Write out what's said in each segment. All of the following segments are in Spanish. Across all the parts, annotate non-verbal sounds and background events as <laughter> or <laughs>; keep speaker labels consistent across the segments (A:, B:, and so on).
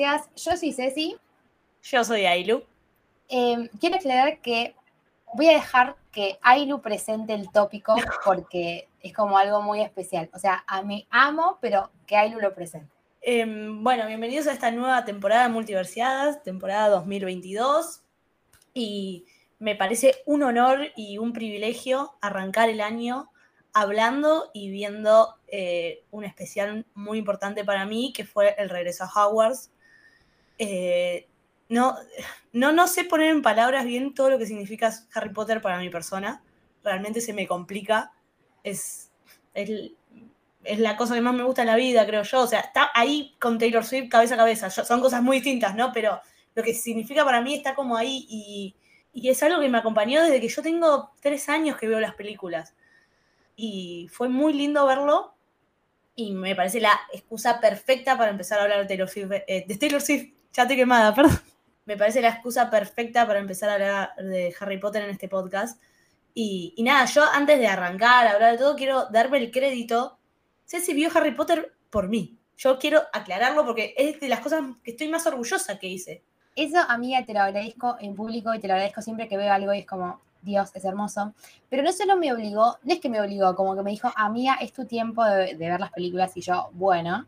A: Multiversidades. Yo soy Ceci.
B: Yo soy Ailu.
A: Eh, quiero aclarar que voy a dejar que Ailu presente el tópico <laughs> porque es como algo muy especial. O sea, a mí amo, pero que Ailu lo presente.
B: Em, bueno, bienvenidos a esta nueva temporada de Multiversiadas, temporada 2022. Y me parece un honor y un privilegio arrancar el año hablando y viendo eh, un especial muy importante para mí, que fue el regreso a Hogwarts. Eh, no, no, no sé poner en palabras bien todo lo que significa Harry Potter para mi persona. Realmente se me complica. Es, es, es la cosa que más me gusta en la vida, creo yo. O sea, está ahí con Taylor Swift cabeza a cabeza. Son cosas muy distintas, ¿no? Pero lo que significa para mí está como ahí y, y es algo que me acompañó desde que yo tengo tres años que veo las películas. Y fue muy lindo verlo y me parece la excusa perfecta para empezar a hablar de Taylor Swift. eh, de Taylor Swift, ya te quemada, <laughs> perdón. Me parece la excusa perfecta para empezar a hablar de Harry Potter en este podcast. Y, y nada, yo antes de arrancar, hablar de todo, quiero darme el crédito. Ceci vio Harry Potter por mí. Yo quiero aclararlo porque es de las cosas que estoy más orgullosa que hice.
A: Eso, amiga, te lo agradezco en público y te lo agradezco siempre que veo algo y es como, Dios, es hermoso. Pero no solo me obligó, no es que me obligó, como que me dijo, amiga, es tu tiempo de, de ver las películas y yo, bueno.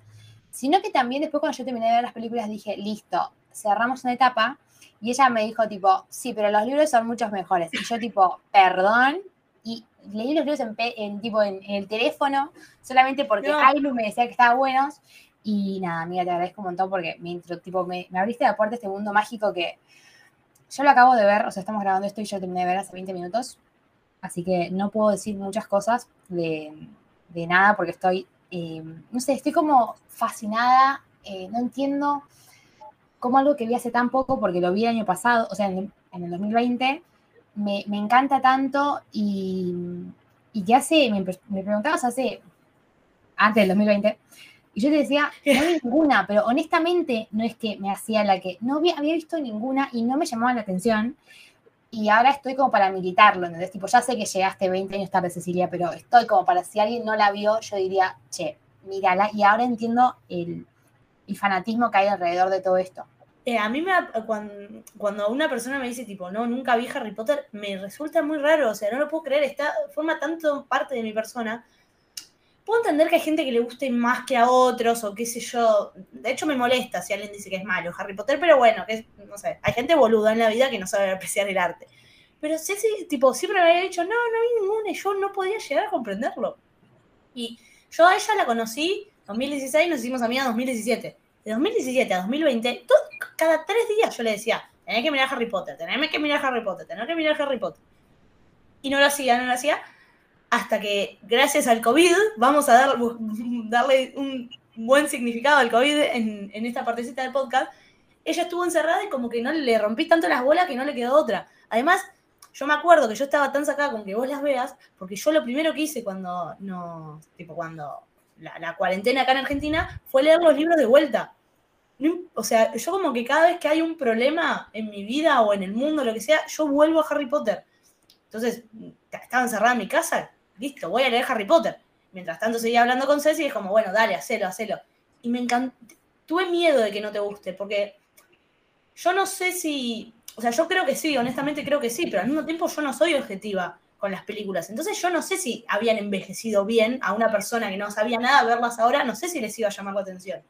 A: Sino que también después cuando yo terminé de ver las películas dije, listo, cerramos una etapa. Y ella me dijo tipo, sí, pero los libros son muchos mejores. Y yo tipo, perdón. Y leí los libros en, tipo, en, en el teléfono solamente porque
B: No.
A: Ailu me decía que estaban buenos. Y nada, amiga, te agradezco un montón porque me, intro- tipo, me, me abriste la puerta a este mundo mágico que yo lo acabo de ver, o sea, estamos grabando esto y yo terminé de ver hace 20 minutos, así que no puedo decir muchas cosas de, de nada porque estoy, eh, no sé, estoy como fascinada, eh, no entiendo cómo algo que vi hace tan poco, porque lo vi el año pasado, o sea, en, en el 2020, me, me encanta tanto y, y ya hace, me, pre- me preguntabas hace, antes del 2020, y yo te decía, <laughs> no vi ninguna, pero honestamente no es que me hacía la que, no había, había visto ninguna y no me llamaba la atención. Y ahora estoy como para militarlo, ¿entendés? Tipo, ya sé que llegaste 20 años tarde, Cecilia, pero estoy como para si alguien no la vio, yo diría, che, mírala. Y ahora entiendo el, fanatismo que hay alrededor de todo esto.
B: Eh, a mí me, cuando, cuando una persona me dice tipo, no, nunca vi Harry Potter, me resulta muy raro, o sea, no lo puedo creer, está, forma tanto parte de mi persona. Puedo entender que hay gente que le guste más que a otros, o qué sé yo. De hecho, me molesta si alguien dice que es malo Harry Potter, pero bueno, que es- no sé, hay gente boluda en la vida que no sabe apreciar el arte. Pero Ceci, tipo, siempre me había dicho, no, no vi ninguna, y yo no podía llegar a comprenderlo. Y yo a ella la conocí 2016, nos hicimos amigas 2017. De 2017 a 2020, todo- cada tres días yo le decía, tenés que mirar Harry Potter, tenés que mirar Harry Potter, tenés que mirar Harry Potter. Y no lo hacía, no lo hacía, hasta que gracias al COVID, vamos a dar- darle un buen significado al COVID en, esta partecita del podcast, ella estuvo encerrada y como que no le rompí tanto las bolas que no le quedó otra. Además, yo me acuerdo que yo estaba tan sacada con que vos las veas, porque yo lo primero que hice cuando, no, tipo cuando la, cuarentena acá en Argentina fue leer los libros de vuelta. O sea, yo como que cada vez que hay un problema en mi vida o en el mundo, lo que sea, yo vuelvo a Harry Potter. Entonces, estaba encerrada en mi casa, listo, voy a leer Harry Potter. Mientras tanto seguía hablando con Ceci y es como, bueno, dale, hacelo, hacelo. y me encantó. Tuve miedo de que no te guste, porque yo no sé si. O sea, yo creo que sí, honestamente creo que sí, pero al mismo tiempo yo no soy objetiva con las películas. Entonces yo no sé si habían envejecido bien a una persona que no sabía nada, verlas ahora, no sé si les iba a llamar la atención.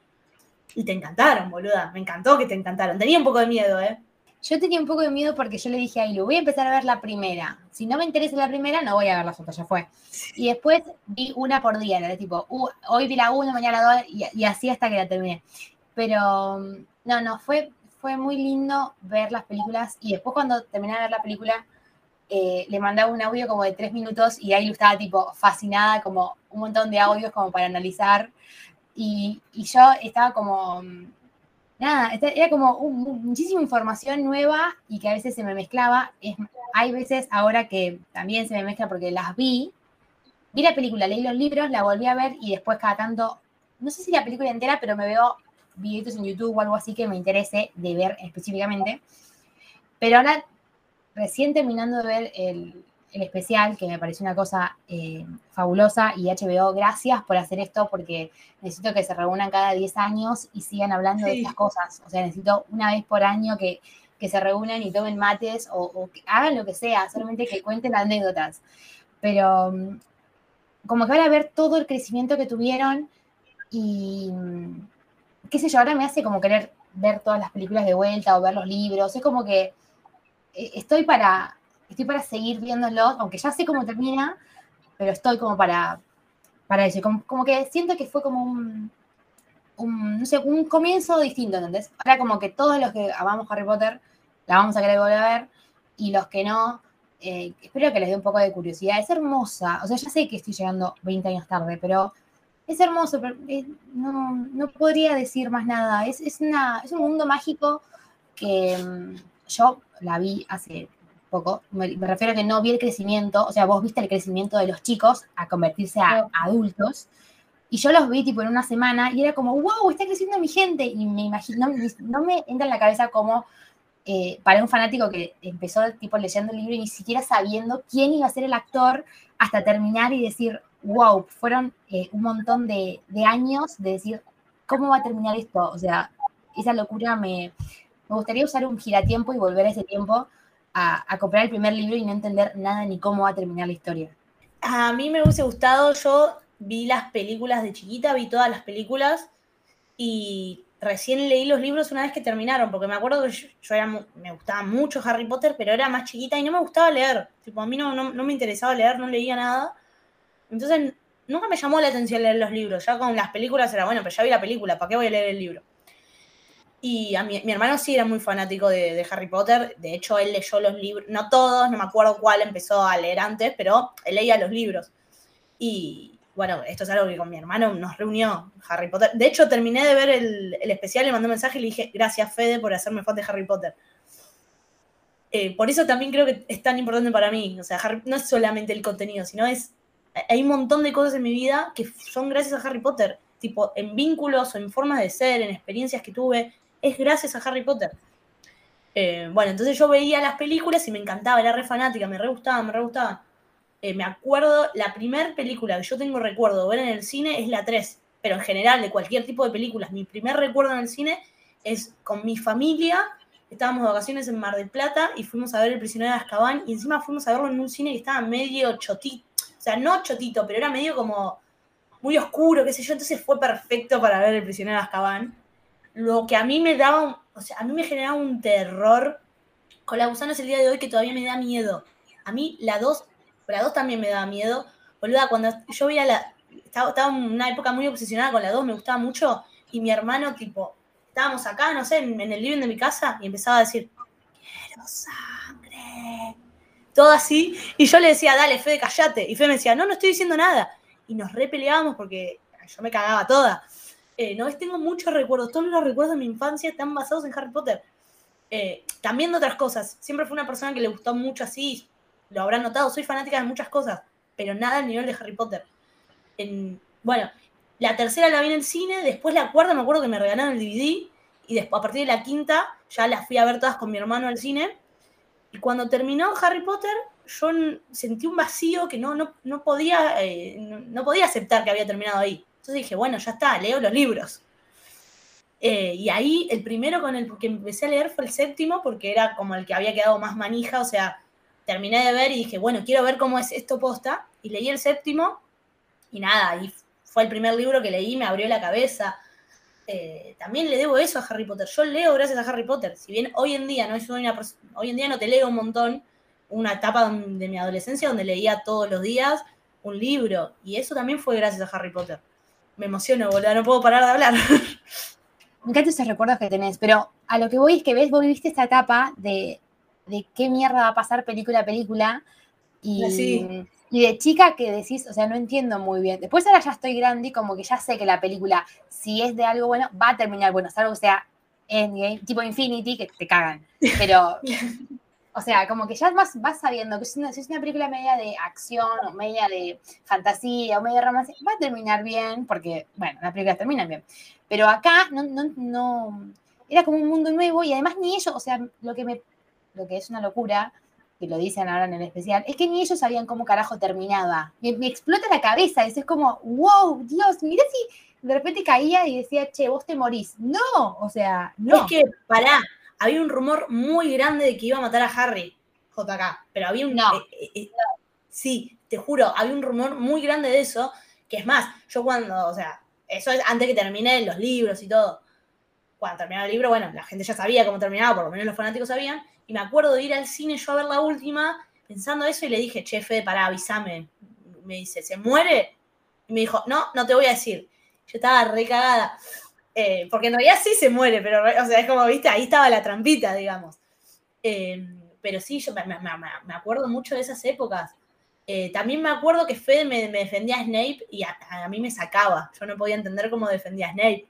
B: Y te encantaron, boluda. Me encantó que te encantaron. Tenía un poco de miedo, ¿eh?
A: Yo tenía un poco de miedo porque yo le dije a Ilu, voy a empezar a ver la primera. Si no me interesa la primera, no voy a ver las otras, ya fue. Y después vi una por día, era tipo, uh, hoy vi la una, mañana la dos, y, así hasta que la terminé. Pero mm, no, no, fue, fue muy lindo ver las películas y después cuando terminé de ver la película, eh, le mandaba un audio como de tres minutos y Ailu estaba tipo fascinada, como un montón de audios como para analizar. Y, y yo estaba como, mm, nada, era como muchísima información nueva y que a veces se me mezclaba. Hay veces ahora que también se me mezcla porque las vi, vi la película, leí los libros, la volví a ver y después cada tanto, no sé si la película entera, pero me veo videitos en YouTube o algo así que me interese de ver específicamente. Pero ahora, recién terminando de ver el, el especial, que me pareció una cosa eh, fabulosa, y HBO, gracias por hacer esto, porque necesito que se reúnan cada 10 años y sigan hablando de estas cosas. O sea, necesito una vez por año que, que se reúnan y tomen mates o, o que hagan lo que sea, solamente que cuenten anécdotas. Pero mm, como que ahora ver todo el crecimiento que tuvieron y mm, qué sé yo, ahora me hace como querer ver todas las películas de vuelta o ver los libros. Es como que eh, estoy para, estoy para seguir viéndolos, aunque ya sé cómo termina, pero estoy como para, para. Como, como que siento que fue como un, un, no sé, un comienzo distinto, ¿entendés? Ahora como que todos los que amamos Harry Potter la vamos a querer volver a ver y los que no, eh, espero que les dé un poco de curiosidad. Es hermosa, o sea, ya sé que estoy llegando 20 años tarde, pero es hermoso, pero eh, no, no podría decir más nada. Es, es, una, es un mundo mágico que mm, yo la vi hace poco. Me, me refiero a que no vi el crecimiento, o sea, vos viste el crecimiento de los chicos a convertirse a adultos. Y yo los vi tipo en una semana y era como, wow, está creciendo mi gente. Y me imagino, no, no me entra en la cabeza como eh, para un fanático que empezó tipo leyendo el libro y ni siquiera sabiendo quién iba a ser el actor hasta terminar y decir, wow, fueron eh, un montón de, de años de decir, ¿cómo va a terminar esto? O sea, esa locura me, me gustaría usar un giratiempo y volver a ese tiempo a, comprar el primer libro y no entender nada ni cómo va a terminar la historia.
B: A mí me hubiese gustado, yo vi las películas de chiquita, vi todas las películas y recién leí los libros una vez que terminaron, porque me acuerdo que yo, yo era, me gustaba mucho Harry Potter, pero era más chiquita y no me gustaba leer. Tipo, a mí no, no, no me interesaba leer, no leía nada. Entonces, nunca me llamó la atención leer los libros. Ya con las películas era, bueno, pero ya vi la película, ¿para qué voy a leer el libro? Y a mi, mi hermano sí era muy fanático de, de Harry Potter. De hecho, él leyó los libros, no todos, no me acuerdo cuál empezó a leer antes, pero él leía los libros. Y bueno, esto es algo que con mi hermano nos reunió Harry Potter. De hecho, terminé de ver el, el especial, le mandé un mensaje y le dije, gracias Fede por hacerme fan de Harry Potter. Eh, por eso también creo que es tan importante para mí. O sea, Harry- no es solamente el contenido, sino es. Hay un montón de cosas en mi vida que son gracias a Harry Potter. Tipo, en vínculos o en formas de ser, en experiencias que tuve. Es gracias a Harry Potter. Eh, bueno, entonces yo veía las películas y me encantaba, era re fanática, me re gustaba, me re gustaba. Eh, me acuerdo, la primera película que yo tengo recuerdo de ver en el cine es la 3, pero en general de cualquier tipo de películas. Mi primer recuerdo en el cine es con mi familia, estábamos de vacaciones en Mar del Plata y fuimos a ver El prisionero de Azkaban y encima fuimos a verlo en un cine que estaba medio chotito, o sea, no chotito, pero era medio como muy oscuro, qué sé yo, entonces fue perfecto para ver El prisionero de Azkaban. Lo que a mí me daba, o sea, a mí me generaba un terror con la gusana es el día de hoy que todavía me da miedo. A mí la 2, la 2 también me daba miedo. Boluda, cuando yo veía la. Estaba, en una época muy obsesionada con la 2, me gustaba mucho. Y mi hermano, tipo, estábamos acá, no sé, en, en el living de mi casa, y empezaba a decir: Quiero sangre. Todo así. Y yo le decía: Dale, Fede, callate. Y Fede me decía: No, no estoy diciendo nada. Y nos repeleábamos porque yo me cagaba toda. Eh, no, es tengo muchos recuerdos. Todos los recuerdos de mi infancia están basados en Harry Potter. Eh, también de otras cosas. Siempre fue una persona que le gustó mucho así. Lo habrán notado. Soy fanática de muchas cosas. Pero nada al nivel de Harry Potter. En- bueno, la tercera la vi en el cine. Después la cuarta me acuerdo que me regalaron el DVD. Y después, a partir de la quinta, ya las fui a ver todas con mi hermano al cine. Y cuando terminó Harry Potter, yo sentí un vacío que no, no, no podía, eh, no podía aceptar que había terminado ahí. Entonces dije, bueno, ya está, leo los libros. Eh, y ahí el primero con el que empecé a leer fue el séptimo, porque era como el que había quedado más manija, o sea, terminé de ver y dije, bueno, quiero ver cómo es esto posta, y leí el séptimo, y nada, y fue el primer libro que leí, me abrió la cabeza. Eh, también le debo eso a Harry Potter. Yo leo gracias a Harry Potter. Si bien hoy en día no soy una hoy en día no te leo un montón, una etapa de mi adolescencia donde leía todos los días un libro. Y eso también fue gracias a Harry Potter. Me emociono, boludo, no puedo parar de hablar.
A: Me encantan esos recuerdos que tenés, pero a lo que voy es que ves, vos viviste esta etapa de, de qué mierda va a pasar película a película y,
B: Sí.
A: y de chica que decís, o sea, no entiendo muy bien. Después ahora ya estoy grande y como que ya sé que la película, si es de algo bueno, va a terminar bueno, salvo que sea Endgame, tipo Infinity, que te cagan. Pero, <laughs> o sea, como que ya vas, vas sabiendo que si, si es una película media de acción o media de fantasía o media romance, va a terminar bien, porque, bueno, las películas terminan bien. Pero acá no, no, no, era como un mundo nuevo y además ni ellos, o sea, lo que me, lo que es una locura, que lo dicen ahora en el especial, es que ni ellos sabían cómo carajo terminaba. Me, explota la cabeza, es, es como, wow, Dios, mirá si de repente caía y decía, che, vos te morís. No, o sea, no.
B: Es que, pará, había un rumor muy grande de que iba a matar a Harry, JK, pero había un...
A: No.
B: eh, eh, eh, sí, te juro, había un rumor muy grande de eso, que es más, yo cuando, o sea, eso es antes que termine los libros y todo. Cuando terminaba el libro, bueno, la gente ya sabía cómo terminaba, por lo menos los fanáticos sabían, y me acuerdo de ir al cine yo a ver la última, pensando eso, y le dije, chefe, pará, avísame. Me dice, ¿se muere? Y me dijo, no, no te voy a decir. Yo estaba recagada. Eh, porque en realidad sí se muere, pero, o sea, es como, viste, ahí estaba la trampita, digamos. Eh, pero sí, yo me, acuerdo mucho de esas épocas. Eh, también me acuerdo que Fede me, defendía a Snape y a, mí me sacaba. Yo no podía entender cómo defendía a Snape.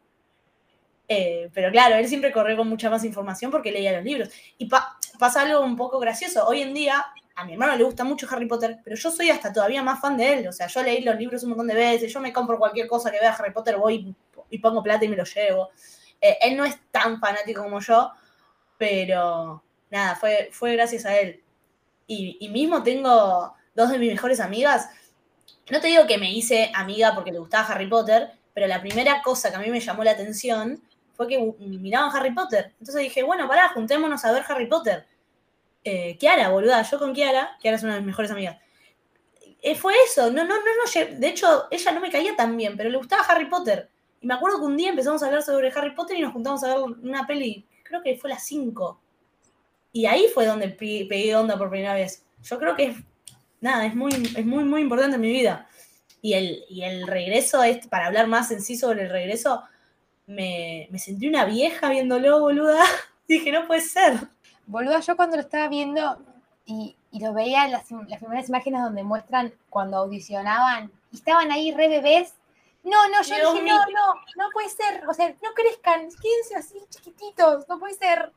B: Pero claro, él siempre corrió con mucha más información porque leía los libros. Y pa- pasa algo un poco gracioso. Hoy en día, a mi hermano le gusta mucho Harry Potter, pero yo soy hasta todavía más fan de él. O sea, yo leí los libros un montón de veces, yo me compro cualquier cosa que vea Harry Potter, voy y pongo plata y me lo llevo. Eh, él no es tan fanático como yo, pero nada, fue, fue gracias a él. Y, mismo tengo dos de mis mejores amigas. No te digo que me hice amiga porque le gustaba Harry Potter, pero la primera cosa que a mí me llamó la atención fue que miraban Harry Potter. Entonces dije, bueno, pará, juntémonos a ver Harry Potter. Eh, Kiara, boluda, yo con Kiara, Kiara es una de mis mejores amigas. Eh, fue eso, no, no, no, no, de hecho, ella no me caía tan bien, pero le gustaba Harry Potter. Y me acuerdo que un día empezamos a hablar sobre Harry Potter y nos juntamos a ver una peli, creo que fue la 5. Y ahí fue donde pe- pegué onda por primera vez. Yo creo que es, nada, es muy, es muy, muy importante en mi vida. Y el, y el regreso, es, para hablar más en sí sobre el regreso, me, me sentí una vieja viéndolo, boluda. <laughs> Dije, no puede ser.
A: Boluda, yo cuando lo estaba viendo y, y lo veía en las, las primeras imágenes donde muestran cuando audicionaban y estaban ahí re bebés. No, no, yo
B: Dios
A: dije,
B: mío.
A: no, no, no puede ser. O sea, no crezcan, quédense así chiquititos, no puede ser.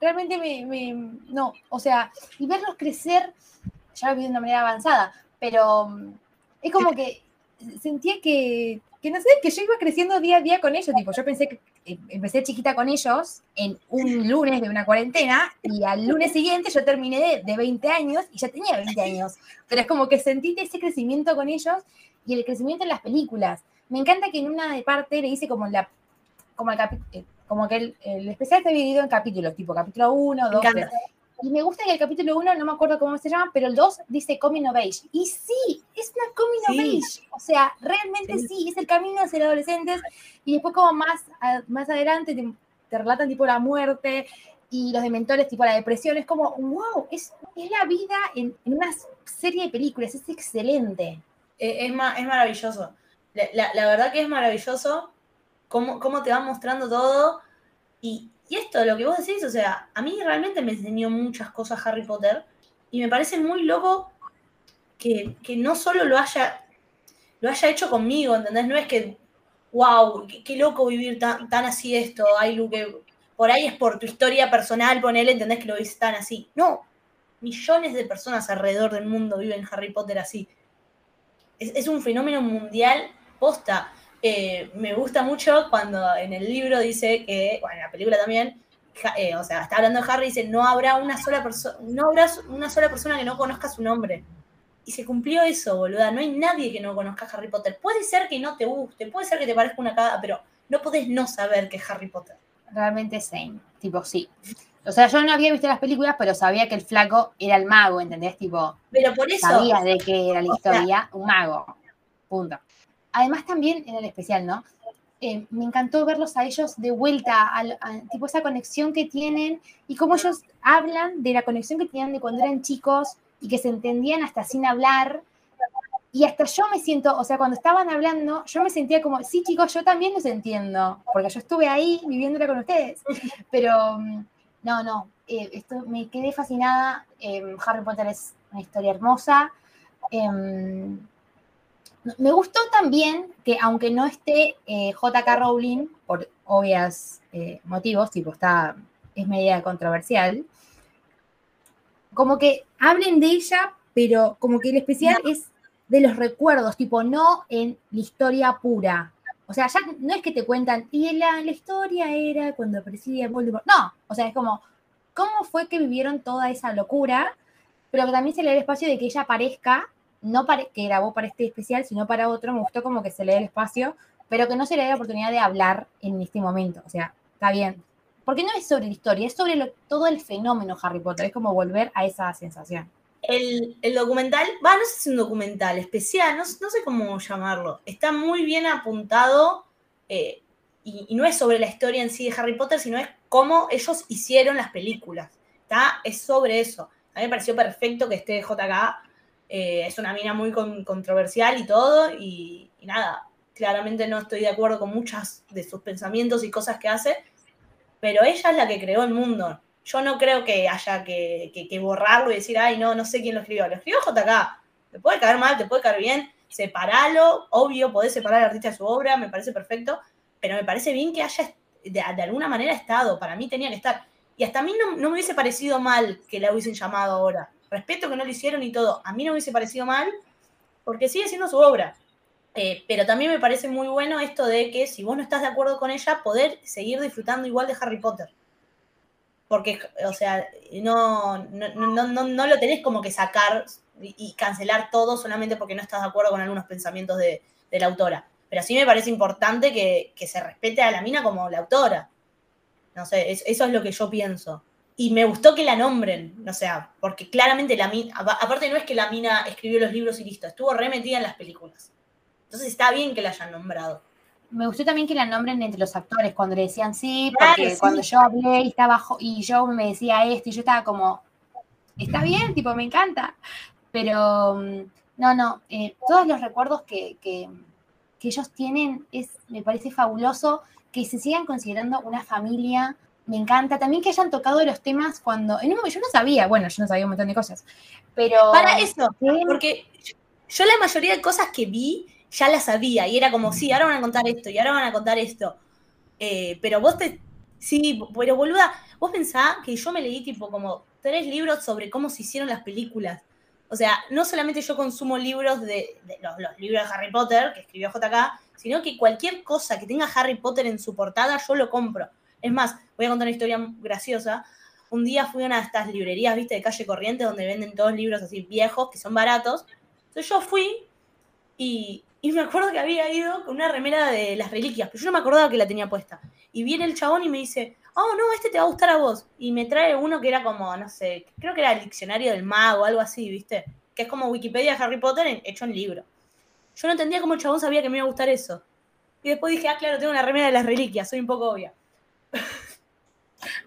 A: Realmente me, me- no, o sea, y verlos crecer, ya lo vi de una manera avanzada, pero mm, es como que sentía que, que no sé, que yo iba creciendo día a día con ellos. Tipo, yo pensé que eh, empecé chiquita con ellos en un lunes de una cuarentena y al lunes siguiente yo terminé de, de 20 años y ya tenía 20 años. Pero es como que sentí ese crecimiento con ellos y el crecimiento en las películas. Me encanta que en una de parte le dice como la como, el capi- eh, como que el, el especial está dividido en capítulos, tipo capítulo 1, 2,
B: encanta.
A: 3. Y me gusta que el capítulo 1, no me acuerdo cómo se llama, pero el 2 dice Coming of Age. Y sí, es una Coming of
B: Sí.
A: Age. O sea, realmente
B: Sí.
A: sí, es el camino hacia los adolescentes. Y después como más, a- más adelante te, te relatan tipo la muerte y los dementores, tipo la depresión. Es como, wow, es, es la vida en, en una serie de películas. Es excelente.
B: Eh, es, es maravilloso. La, la- la verdad que es maravilloso cómo, cómo te va mostrando todo. Y, y esto, lo que vos decís, o sea, a mí realmente me enseñó muchas cosas Harry Potter. Y me parece muy loco que, que no solo lo haya, lo haya hecho conmigo, ¿entendés? No es que, wow, qué, loco vivir tan, tan así esto, Ailu, que por ahí es por tu historia personal, ponele, ¿entendés que lo viste tan así? No, millones de personas alrededor del mundo viven Harry Potter así es, es un fenómeno mundial posta. Eh, me gusta mucho cuando en el libro dice que, bueno, en la película también, eh, o sea, está hablando de Harry y dice, no habrá una sola persona, no habrá una sola persona que no conozca su nombre. Y se cumplió eso, boluda. No hay nadie que no conozca Harry Potter. Puede ser que no te guste, puede ser que te parezca una cagada, pero no podés no saber que es Harry Potter.
A: Realmente same. Tipo, sí. O sea, yo no había visto las películas, pero sabía que el flaco era el mago, ¿entendés? Tipo,
B: Pero por eso,
A: sabía de qué era la
B: o sea-
A: historia, un mago. Punto. Además, también en el especial, ¿no? Eh, me encantó verlos a ellos de vuelta, a, tipo esa conexión que tienen y cómo ellos hablan de la conexión que tenían de cuando eran chicos y que se entendían hasta sin hablar. Y hasta yo me siento, o sea, cuando estaban hablando, yo me sentía como, sí, chicos, yo también los entiendo, porque yo estuve ahí viviéndola con ustedes. Pero mm, no, no, eh, esto, me quedé fascinada. eh, Harry Potter es una historia hermosa. Em, me gustó también que, aunque no esté eh, J.K. Rowling, por obvios motivos, tipo, está, es media controversial, como que hablen de ella, pero como que el especial es de los recuerdos, tipo, no en la historia pura. O sea, ya no es que te cuentan, y la, la historia era cuando aparecía Voldemort. No, o sea, es como, ¿cómo fue que vivieron toda esa locura? Pero que también se le da el espacio de que ella aparezca, no para, que grabó para este especial, sino para otro. Me gustó como que se le dé el espacio, pero que no se le dé la oportunidad de hablar en este momento. O sea, está bien. Porque no es sobre la historia, es sobre todo el fenómeno Harry Potter. Es como volver a esa sensación.
B: El, el documental, va, no sé si es un documental especial, no, no sé cómo llamarlo. Está muy bien apuntado eh, y, no es sobre la historia en sí de Harry Potter, sino es cómo ellos hicieron las películas. Es sobre eso. A mí me pareció perfecto que esté JK. eh, es una mina muy con- controversial y todo. Y, y nada, claramente no estoy de acuerdo con muchas de sus pensamientos y cosas que hace. Pero ella es la que creó el mundo. Yo no creo que haya que, borrarlo y decir, ay, no, no sé quién lo escribió. Lo escribió JK. Te puede caer mal, te puede caer bien. Separalo, obvio, podés separar al artista de su obra, me parece perfecto. Pero me parece bien que haya de, alguna manera estado. Para mí tenía que estar. Y hasta a mí no, no me hubiese parecido mal que la hubiesen llamado ahora. Respeto que no lo hicieron y todo. A mí no me hubiese parecido mal porque sigue siendo su obra. Eh, pero también me parece muy bueno esto de que si vos no estás de acuerdo con ella, poder seguir disfrutando igual de Harry Potter. Porque, o sea, no, no, no, no, no lo tenés como que sacar y, cancelar todo solamente porque no estás de acuerdo con algunos pensamientos de, de la autora. Pero sí me parece importante que, que se respete a la mina como la autora. No sé, es- eso es lo que yo pienso. Y me gustó que la nombren, o sea, porque claramente la mina, aparte no es que la mina escribió los libros y listo, estuvo remetida en las películas. Entonces está bien que la hayan nombrado.
A: Me gustó también que la nombren entre los actores cuando le decían sí,
B: Claro,
A: porque
B: sí.
A: cuando yo hablé y estaba y yo me decía esto y yo estaba como, está bien, tipo, me encanta. Pero mm, no, no, eh, todos los recuerdos que, que- que ellos tienen es, me parece fabuloso que se sigan considerando una familia. Me encanta también que hayan tocado los temas cuando, en un momento yo no sabía, bueno, yo no sabía un montón de cosas, pero
B: Para eso, porque yo la mayoría de cosas que vi ya las sabía y era como, sí, ahora van a contar esto y ahora van a contar esto. Eh, pero vos te... Sí, pero boluda, vos pensás que yo me leí tipo como tres libros sobre cómo se hicieron las películas. O sea, no solamente yo consumo libros de, de los, los libros de Harry Potter que escribió JK, sino que cualquier cosa que tenga Harry Potter en su portada yo lo compro. Es más, voy a contar una historia graciosa. Un día fui a una de estas librerías, viste, de calle corriente, donde venden todos libros así viejos, que son baratos. Entonces yo fui y, y me acuerdo que había ido con una remera de las reliquias, pero yo no me acordaba que la tenía puesta. Y viene el chabón y me dice, oh, no, este te va a gustar a vos. Y me trae uno que era como, no sé, creo que era el diccionario del mago, algo así, viste, que es como Wikipedia de Harry Potter hecho en libro. Yo no entendía cómo el chabón sabía que me iba a gustar eso. Y después dije, ah, claro, tengo una remera de las reliquias, soy un poco obvia.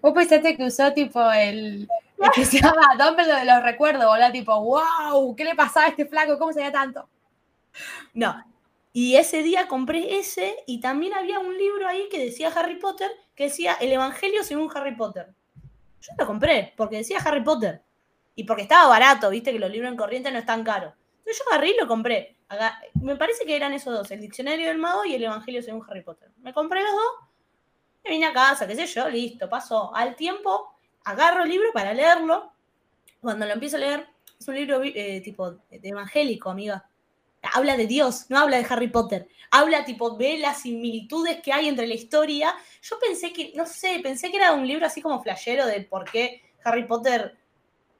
A: Vos pensaste que usó tipo el, el que se llama Dumbledore de los recuerdos, boludo, tipo, wow, ¿qué le pasaba a este flaco? ¿Cómo sabía tanto?
B: No. Y ese día compré ese y también había un libro ahí que decía Harry Potter, que decía El Evangelio según Harry Potter. Yo lo compré porque decía Harry Potter. Y porque estaba barato, viste que los libros en corriente no están caros. Entonces yo agarré y lo compré. Me parece que eran esos dos, el Diccionario del Mago y el Evangelio según Harry Potter. Me compré los dos, me vine a casa, qué sé yo, listo, pasó. Al tiempo, agarro el libro para leerlo. Cuando lo empiezo a leer, es un libro eh, tipo de evangélico, amiga habla de Dios, no habla de Harry Potter. Habla tipo de las similitudes que hay entre la historia. Yo pensé que, no sé, pensé que era un libro así como flashero de por qué Harry Potter.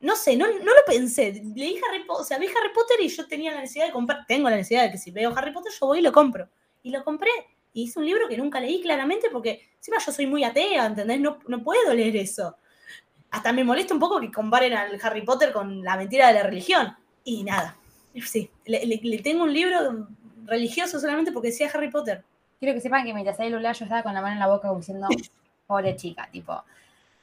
B: No sé, no, no lo pensé. Leí Harry Potter, o sea, vi Harry Potter y yo tenía la necesidad de comprar. Tengo la necesidad de que si veo Harry Potter, yo voy y lo compro. Y lo compré. Y es un libro que nunca leí claramente porque encima yo soy muy atea, ¿entendés? No, no puedo leer eso. Hasta me molesta un poco que comparen al Harry Potter con la mentira de la religión. Y nada, sí, le, le- le tengo un libro religioso solamente porque decía Harry Potter.
A: Quiero que sepan que mientras ahí Lula yo estaba con la mano en la boca como diciendo, <laughs> pobre chica, tipo.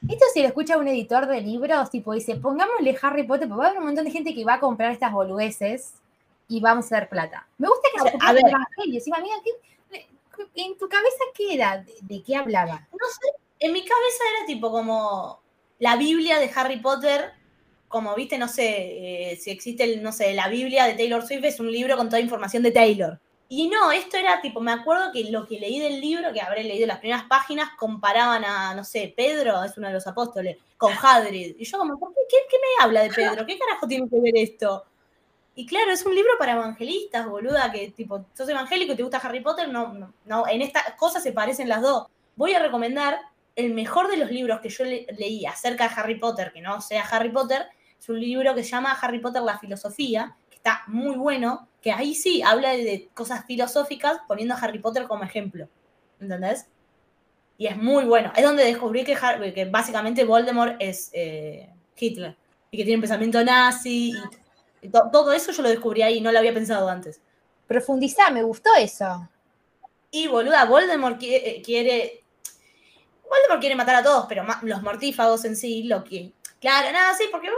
A: Esto si lo escucha un editor de libros, tipo, dice, pongámosle Harry Potter, porque va a haber un montón de gente que va a comprar estas boludeces y vamos a hacer plata. Me gusta que
B: O sea,
A: se
B: a ver.
A: del evangelio. Encima, amiga, ¿qué- ¿en tu cabeza qué era? ¿De, de qué hablaba?
B: No sé, en mi cabeza era tipo como la Biblia de Harry Potter, como viste, no sé, eh, si existe, no sé, la Biblia de Taylor Swift es un libro con toda información de Taylor. Y no, esto era tipo, me acuerdo que lo que leí del libro, que habré leído las primeras páginas, comparaban a, no sé, Pedro, es uno de los apóstoles, con Hadrid. Y yo como, ¿por qué, qué, me habla de Pedro? ¿Qué carajo tiene que ver esto? Y claro, es un libro para evangelistas, boluda, que tipo, sos evangélico y te gusta Harry Potter, no, no, no, en estas cosas se parecen las dos. Voy a recomendar el mejor de los libros que yo le- leí acerca de Harry Potter, que no sea Harry Potter, es un libro que se llama Harry Potter la filosofía, que está muy bueno, que ahí sí habla de, cosas filosóficas poniendo a Harry Potter como ejemplo. ¿Entendés? Y es muy bueno. Es donde descubrí que, Har- que básicamente Voldemort es eh, Hitler. Y que tiene un pensamiento nazi. Y, y to- todo eso yo lo descubrí ahí, no lo había pensado antes.
A: Profundizá, me gustó eso.
B: Y boluda, Voldemort quiere, eh, quiere- Voldemort quiere matar a todos, pero los mortífagos en sí, lo que. Claro, nada, sí, porque.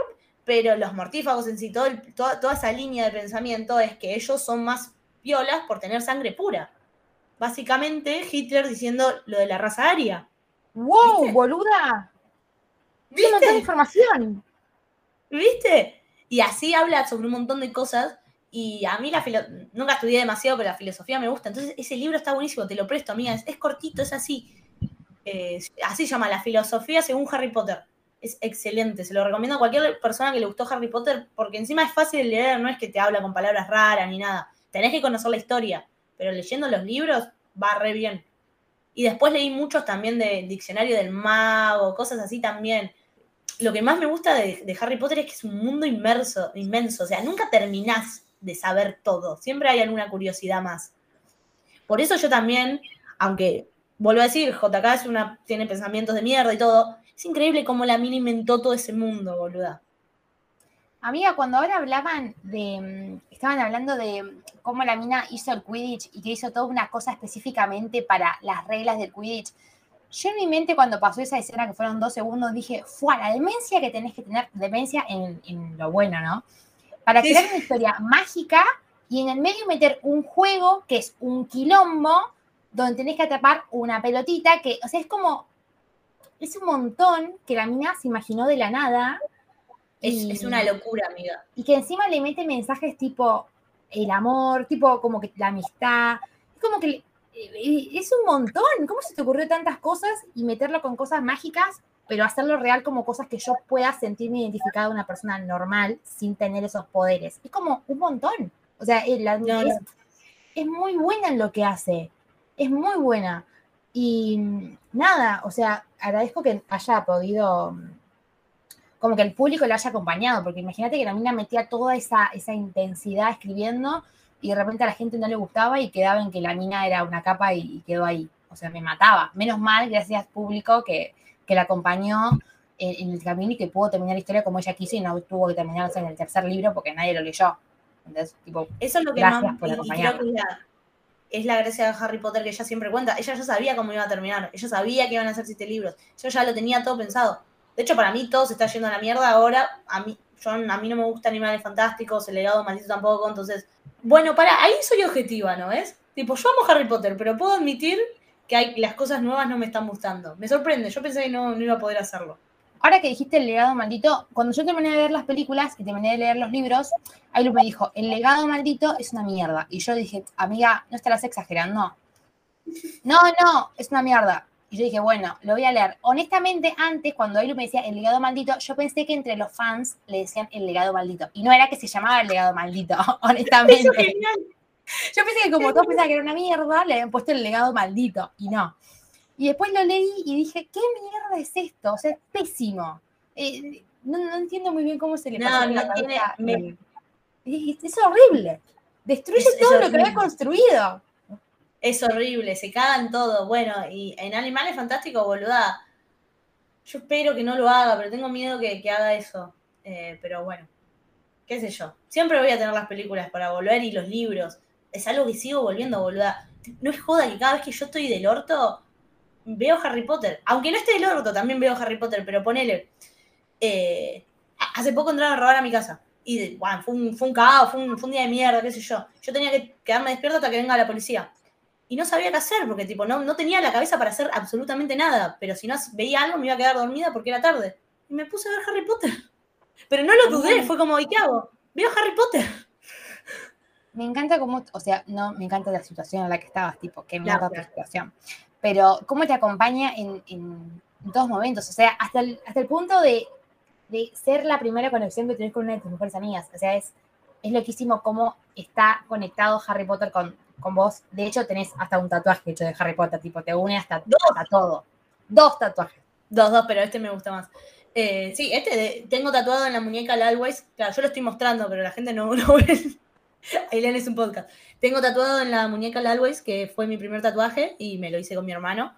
B: Pero los mortífagos en sí, todo el- toda, toda esa línea de pensamiento es que ellos son más violas por tener sangre pura. Básicamente, Hitler diciendo lo de la raza aria.
A: ¡Wow,
B: ¿Viste?
A: boluda! Un montón de
B: ¿Viste?
A: información.
B: ¿Viste? Y así habla sobre un montón de cosas. Y a mí la filo- nunca estudié demasiado, pero la filosofía me gusta. Entonces, ese libro está buenísimo, te lo presto, amiga. Es, es cortito, es así. Eh, así llama, La filosofía según Harry Potter. Es excelente, se lo recomiendo a cualquier persona que le gustó Harry Potter, porque encima es fácil de leer, no es que te habla con palabras raras ni nada. Tenés que conocer la historia, pero leyendo los libros va re bien. Y después leí muchos también de Diccionario del Mago, cosas así también lo que más me gusta de, de Harry Potter es que es un mundo inmerso, inmenso. O sea, nunca terminás de saber todo. Siempre hay alguna curiosidad más. Por eso yo también, aunque vuelvo a decir, JK es tiene pensamientos de mierda y todo, es increíble cómo la mina inventó todo ese mundo, boluda.
A: Amiga, cuando ahora hablaban de. mm, Estaban hablando de cómo la mina hizo el Quidditch y que hizo toda una cosa específicamente para las reglas del Quidditch. Yo en mi mente, cuando pasó esa escena, que fueron dos segundos, dije, fue la demencia que tenés que tener, demencia en, en lo bueno, ¿no? Para
B: Sí,
A: crear una historia mágica y en el medio meter un juego que es un quilombo, donde tenés que atrapar una pelotita que, o sea, es como. Es un montón que la mina se imaginó de la nada.
B: Es,
A: y-
B: es una locura, amiga.
A: y que encima le mete mensajes tipo el amor, tipo como que la amistad, es como que eh, es un montón, ¿cómo se te ocurrió tantas cosas y meterlo con cosas mágicas, pero hacerlo real como cosas que yo pueda sentirme identificada de una persona normal sin tener esos poderes? Es como un montón, o sea, la-
B: No,
A: es,
B: no.
A: es muy buena en lo que hace, es muy buena. Y mm, nada, o sea, agradezco que haya podido mm, como que el público lo haya acompañado, porque imagínate que la mina metía toda esa, esa intensidad escribiendo y de repente a la gente no le gustaba y quedaba en que la mina era una capa y, y quedó ahí. O sea, me mataba. Menos mal, gracias público, que, que la acompañó en, en el camino y que pudo terminar la historia como ella quiso y no tuvo que terminarse en el tercer libro porque nadie lo leyó. Entonces, tipo,
B: Eso es lo que
A: Gracias
B: más.
A: por
B: y- y
A: acompañarme.
B: creo que es la, gracia de Harry Potter que ella siempre cuenta. Ella ya sabía cómo iba a terminar. Ella sabía que iban a ser siete libros. Yo ya lo tenía todo pensado. De hecho, para mí todo se está yendo a la mierda ahora. A mí, yo, a mí no me gustan Animales Fantásticos, el legado maldito tampoco. Entonces, bueno, para, ahí soy objetiva, ¿no es? Tipo, yo amo Harry Potter, pero puedo admitir que hay, las cosas nuevas no me están gustando. Me sorprende. Yo pensé que no, no iba a poder hacerlo.
A: Ahora que dijiste el legado maldito, cuando yo terminé de ver las películas y terminé de leer los libros, Ailu me dijo, el legado maldito es una mierda. Y yo dije, amiga, ¿no estarás exagerando? No, no, es una mierda. Y yo dije, bueno, lo voy a leer. Honestamente, antes, cuando Ailu me decía el legado maldito, yo pensé que entre los fans le decían el legado maldito. Y no era que se llamaba el legado maldito, <laughs> honestamente.
B: Eso.
A: Yo pensé que como todos pensaban que era una mierda, le habían puesto el legado maldito. Y no. Y después lo leí y dije, ¿qué mierda es esto? O sea, es pésimo. Eh, no, no entiendo muy bien cómo se le
B: No,
A: por
B: no
A: la
B: tiene- me-
A: Es, es horrible. Destruye
B: Es- es
A: todo lo que había construido.
B: Es horrible, se cagan todo. Bueno, y en Animales Fantásticos, boluda. Yo espero que no lo haga, pero tengo miedo que, que haga eso. Eh, pero bueno, qué sé yo. Siempre voy a tener las películas para volver y los libros. Es algo que sigo volviendo, boluda. No es joda que cada vez que yo estoy del orto, veo Harry Potter. Aunque no esté del orto, también veo Harry Potter, pero ponele. eh, hace poco entraron a robar a mi casa. Y bueno, fue, un, fue un caos, fue un, fue un día de mierda, qué sé yo. Yo tenía que quedarme despierto hasta que venga la policía. Y no sabía qué hacer, porque tipo, no, no tenía la cabeza para hacer absolutamente nada. Pero si no veía algo, me iba a quedar dormida porque era tarde. Y me puse a ver Harry Potter. <laughs> Pero no lo dudé, fue como, ¿y qué hago? Veo Harry Potter.
A: Me encanta cómo, o sea, no, me encanta la situación en la que estabas, tipo, qué mierda
B: Claro.
A: tu situación. Pero cómo te acompaña en, en- todos momentos, o sea, hasta el, hasta el punto de, de ser la primera conexión que tenés con una de tus mejores amigas. O sea, es, es loquísimo cómo está conectado Harry Potter con, con vos. De hecho, tenés hasta un tatuaje hecho de Harry Potter, tipo, te une hasta,
B: Dos.
A: hasta todo. Dos tatuajes.
B: Dos, dos, pero este me gusta más. Eh, sí, este de- tengo tatuado en la muñeca el Always. Claro, yo lo estoy mostrando, pero la gente no lo ve. Aileen es un podcast. Tengo tatuado en la muñeca el Always, que fue mi primer tatuaje y me lo hice con mi hermano.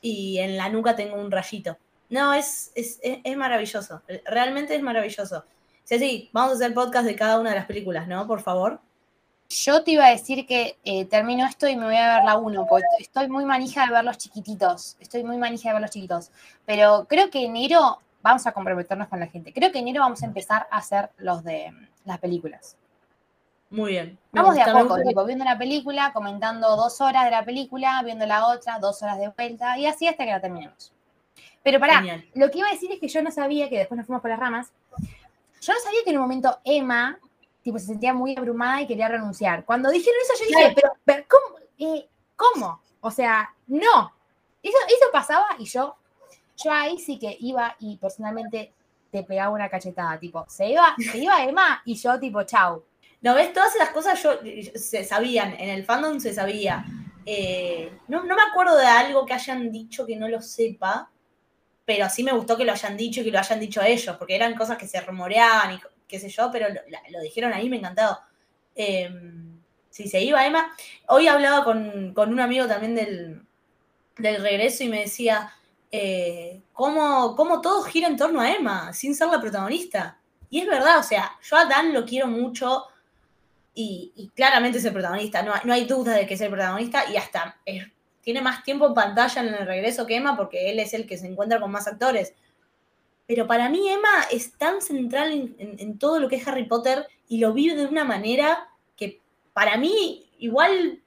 B: Y en la nuca tengo un rayito. No, es, es, es, maravilloso. Realmente es maravilloso. Sí, sí, vamos a hacer podcast de cada una de las películas, ¿no? Por favor.
A: Yo te iba a decir que eh, termino esto y me voy a ver la 1, porque estoy muy manija de ver los chiquititos. Estoy muy manija de ver los chiquitos. Pero creo que enero vamos a comprometernos con la gente. Creo que enero vamos a empezar a hacer los de las películas.
B: Muy bien. Me
A: Vamos de a poco, tipo, viendo la película, comentando dos horas de la película, viendo la otra, dos horas de vuelta, y así hasta que la terminemos. Pero pará,
B: Genial.
A: lo que iba a decir es que yo no sabía, que después nos fuimos por las ramas, yo no sabía que en un momento Emma, tipo, se sentía muy abrumada y quería renunciar. Cuando dijeron eso, yo dije, pero, pero, ¿cómo? Eh, ¿Cómo? O sea, no. Eso, eso pasaba y yo, yo ahí sí que iba y personalmente te pegaba una cachetada, tipo, se iba, se iba Emma y yo tipo, chau.
B: No, ves, todas esas cosas yo, se sabían, en el fandom se sabía. Eh, no, no me acuerdo de algo que hayan dicho que no lo sepa, pero sí me gustó que lo hayan dicho y que lo hayan dicho ellos, porque eran cosas que se rumoreaban y qué sé yo, pero lo, dijeron ahí, me encantó. Eh, si se iba Emma, hoy hablaba con, con un amigo también del, del regreso y me decía, eh, ¿cómo, cómo todo gira en torno a Emma, sin ser la protagonista. Y es verdad, o sea, yo a Dan lo quiero mucho y, claramente es el protagonista, no, no hay duda de que es el protagonista y hasta tiene más tiempo en pantalla en el regreso que Emma porque él es el que se encuentra con más actores. Pero para mí Emma es tan central en, en- en todo lo que es Harry Potter y lo vive de una manera que para mí igual,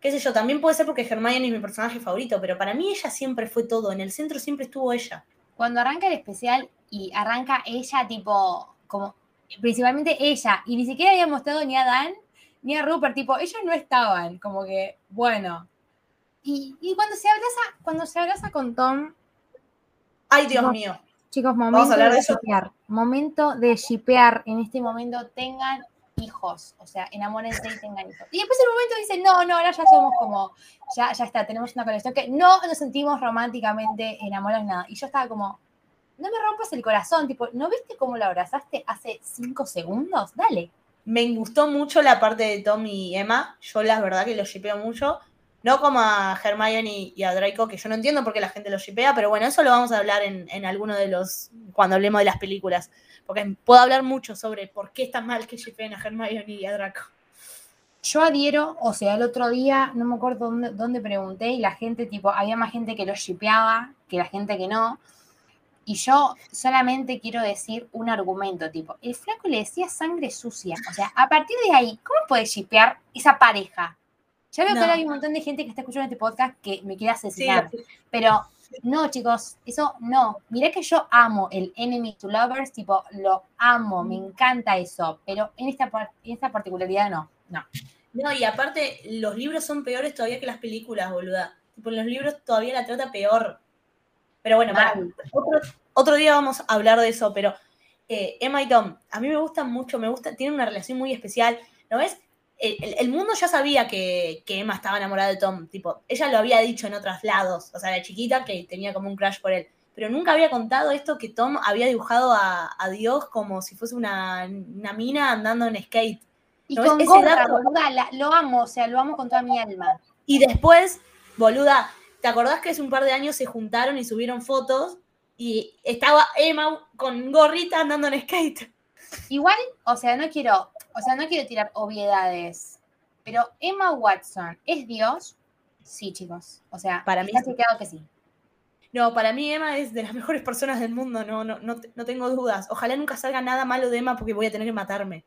B: qué sé yo, también puede ser porque Hermione es mi personaje favorito, pero para mí ella siempre fue todo, en el centro siempre estuvo ella.
A: Cuando arranca el especial y arranca ella, tipo, como, principalmente ella, y ni siquiera había mostrado ni a Dan ni a Rupert, tipo, ellos no estaban, como que, bueno. Y, y cuando se abraza, cuando se abraza con Tom,
B: Ay, Dios mío.
A: chicos, momento
B: a hablar
A: de
B: de
A: shipear, momento de shipear, en este momento tengan hijos, o sea, enamórense y tengan hijos. Y después en un momento dicen, no, no, ahora ya somos como, ya, ya está, tenemos una conexión que no nos sentimos románticamente enamorados, nada. Y yo estaba como, no me rompas el corazón, tipo, ¿no viste cómo lo abrazaste hace cinco segundos? Dale.
B: Me gustó mucho la parte de Tom y Emma. Yo la verdad que los shipeo mucho. No como a Hermione y a Draco, que yo no entiendo por qué la gente los shipea, pero bueno, eso lo vamos a hablar en, en alguno de los. cuando hablemos de las películas. Porque puedo hablar mucho sobre por qué está mal que shipeen a Hermione y a Draco.
A: Yo adhiero, o sea, el otro día, no me acuerdo dónde, dónde pregunté, y la gente, tipo, había más gente que lo shipeaba que la gente que no. Y yo solamente quiero decir un argumento, tipo, el flaco le decía sangre sucia. O sea, a partir de ahí, ¿cómo puedes shipear esa pareja? Ya veo
B: No.
A: que ahora hay un montón de gente que está escuchando este podcast que me quiere
B: Sí,
A: asesinar. Pero no, chicos, eso no. Mirá que yo amo el enemy to lovers, tipo, lo amo, me encanta eso. Pero en esta, en esta particularidad no, no.
B: No, y aparte, los libros son peores todavía que las películas, boluda. Tipo, los libros todavía la trata peor. Pero bueno, para,
A: Mal.
B: otro, otro día vamos a hablar de eso, pero eh, Emma y Tom, a mí me gustan mucho, me gusta, tienen una relación muy especial. ¿No ves? El, el- el mundo ya sabía que, que Emma estaba enamorada de Tom, tipo, ella lo había dicho en otros lados, o sea, la chiquita que tenía como un crush por él, pero nunca había contado esto que Tom había dibujado a, a Dios como si fuese una, una mina andando en skate.
A: Y con
B: Ese
A: gorra,
B: dato-
A: boluda, la- lo amo, o sea, lo amo con toda mi alma.
B: Y después, boluda, ¿te acordás que hace un par de años se juntaron y subieron fotos? Y estaba Emma con gorrita andando en skate.
A: Igual, o sea, no quiero, o sea, no quiero tirar obviedades, pero Emma Watson es Dios. Sí, chicos. O sea,
B: Para mí sí.
A: que sí.
B: No, para mí Emma es de las mejores personas del mundo, no, no, no, no tengo dudas. Ojalá nunca salga nada malo de Emma porque voy a tener que matarme.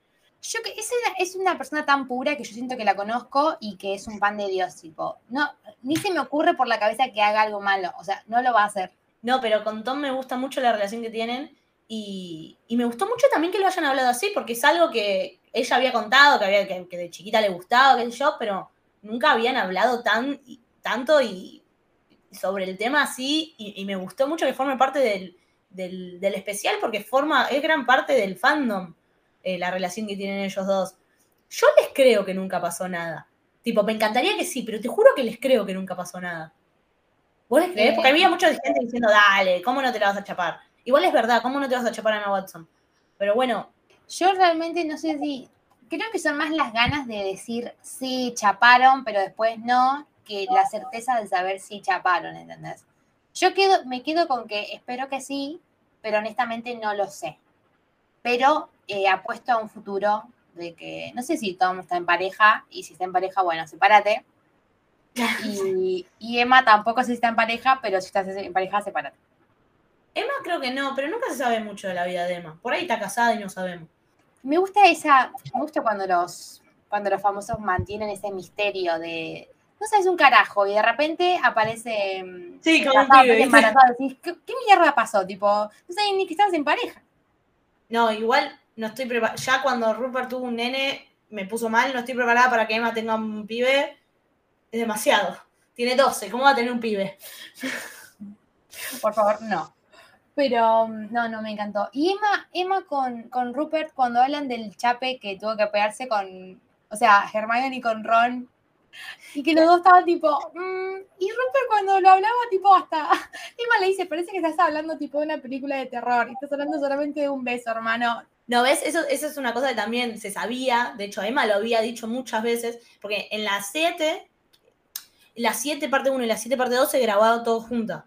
A: Yo que es una, es una persona tan pura que yo siento que la conozco y que es un pan de Dios, tipo. No, ni se me ocurre por la cabeza que haga algo malo. O sea, no lo va a hacer.
B: No, pero con Tom me gusta mucho la relación que tienen y, y me gustó mucho también que lo hayan hablado así, porque es algo que ella había contado, que, había, que, de chiquita le gustaba, qué sé yo, pero nunca habían hablado tan, tanto sobre el tema así y, y me gustó mucho que forme parte del, del- del especial porque forma, es gran parte del fandom eh, la relación que tienen ellos dos. Yo les creo que nunca pasó nada. Tipo, me encantaría que sí, pero te juro que les creo que nunca pasó nada. ¿Vos les creés? Porque había mucha gente diciendo, dale, ¿cómo no te la vas a chapar? Igual es verdad, ¿cómo no te vas a chapar a Emma Watson? Pero bueno,
A: Yo realmente no sé si. Creo que son más las ganas de decir sí, chaparon, pero después no, que la certeza de saber si chaparon, ¿entendés? Yo quedo, me quedo con que espero que sí, pero honestamente no lo sé. Pero eh, apuesto a un futuro de que. No sé si Tom está en pareja, y si está en pareja, bueno, sepárate. <laughs> Y, y Emma tampoco sé si está en pareja, pero si estás en pareja, sepárate.
B: Emma creo que no, pero nunca se sabe mucho de la vida de Emma. Por ahí está casada y no sabemos.
A: Me gusta esa, me gusta cuando los, cuando los famosos mantienen ese misterio de, no sabes un carajo, y de repente aparece mm,
B: Sí, como un
A: decís, ¿qué, qué mierda pasó? Tipo, no sabes ni que estabas en pareja.
B: No, igual no estoy preparada. Ya cuando Rupert tuvo un nene, me puso mal, no estoy preparada para que Emma tenga un pibe. Es demasiado. Tiene 12, ¿cómo va a tener un pibe?
A: Por favor, no. Pero mm, no, no me encantó. Y Emma, Emma con, con Rupert, cuando hablan del chape que tuvo que pegarse con, o sea, Hermione con Ron, y que los dos estaban tipo, mm, y Rupert cuando lo hablaba, tipo, hasta, <laughs> Emma le dice, parece que estás hablando tipo de una película de terror, y estás hablando solamente de un beso, hermano.
B: No, ¿ves? Eso, eso es una cosa que también se sabía. De hecho, Emma lo había dicho muchas veces. Porque en las 7, la 7 parte 1 y la 7 parte 2 se grabaron todos juntas.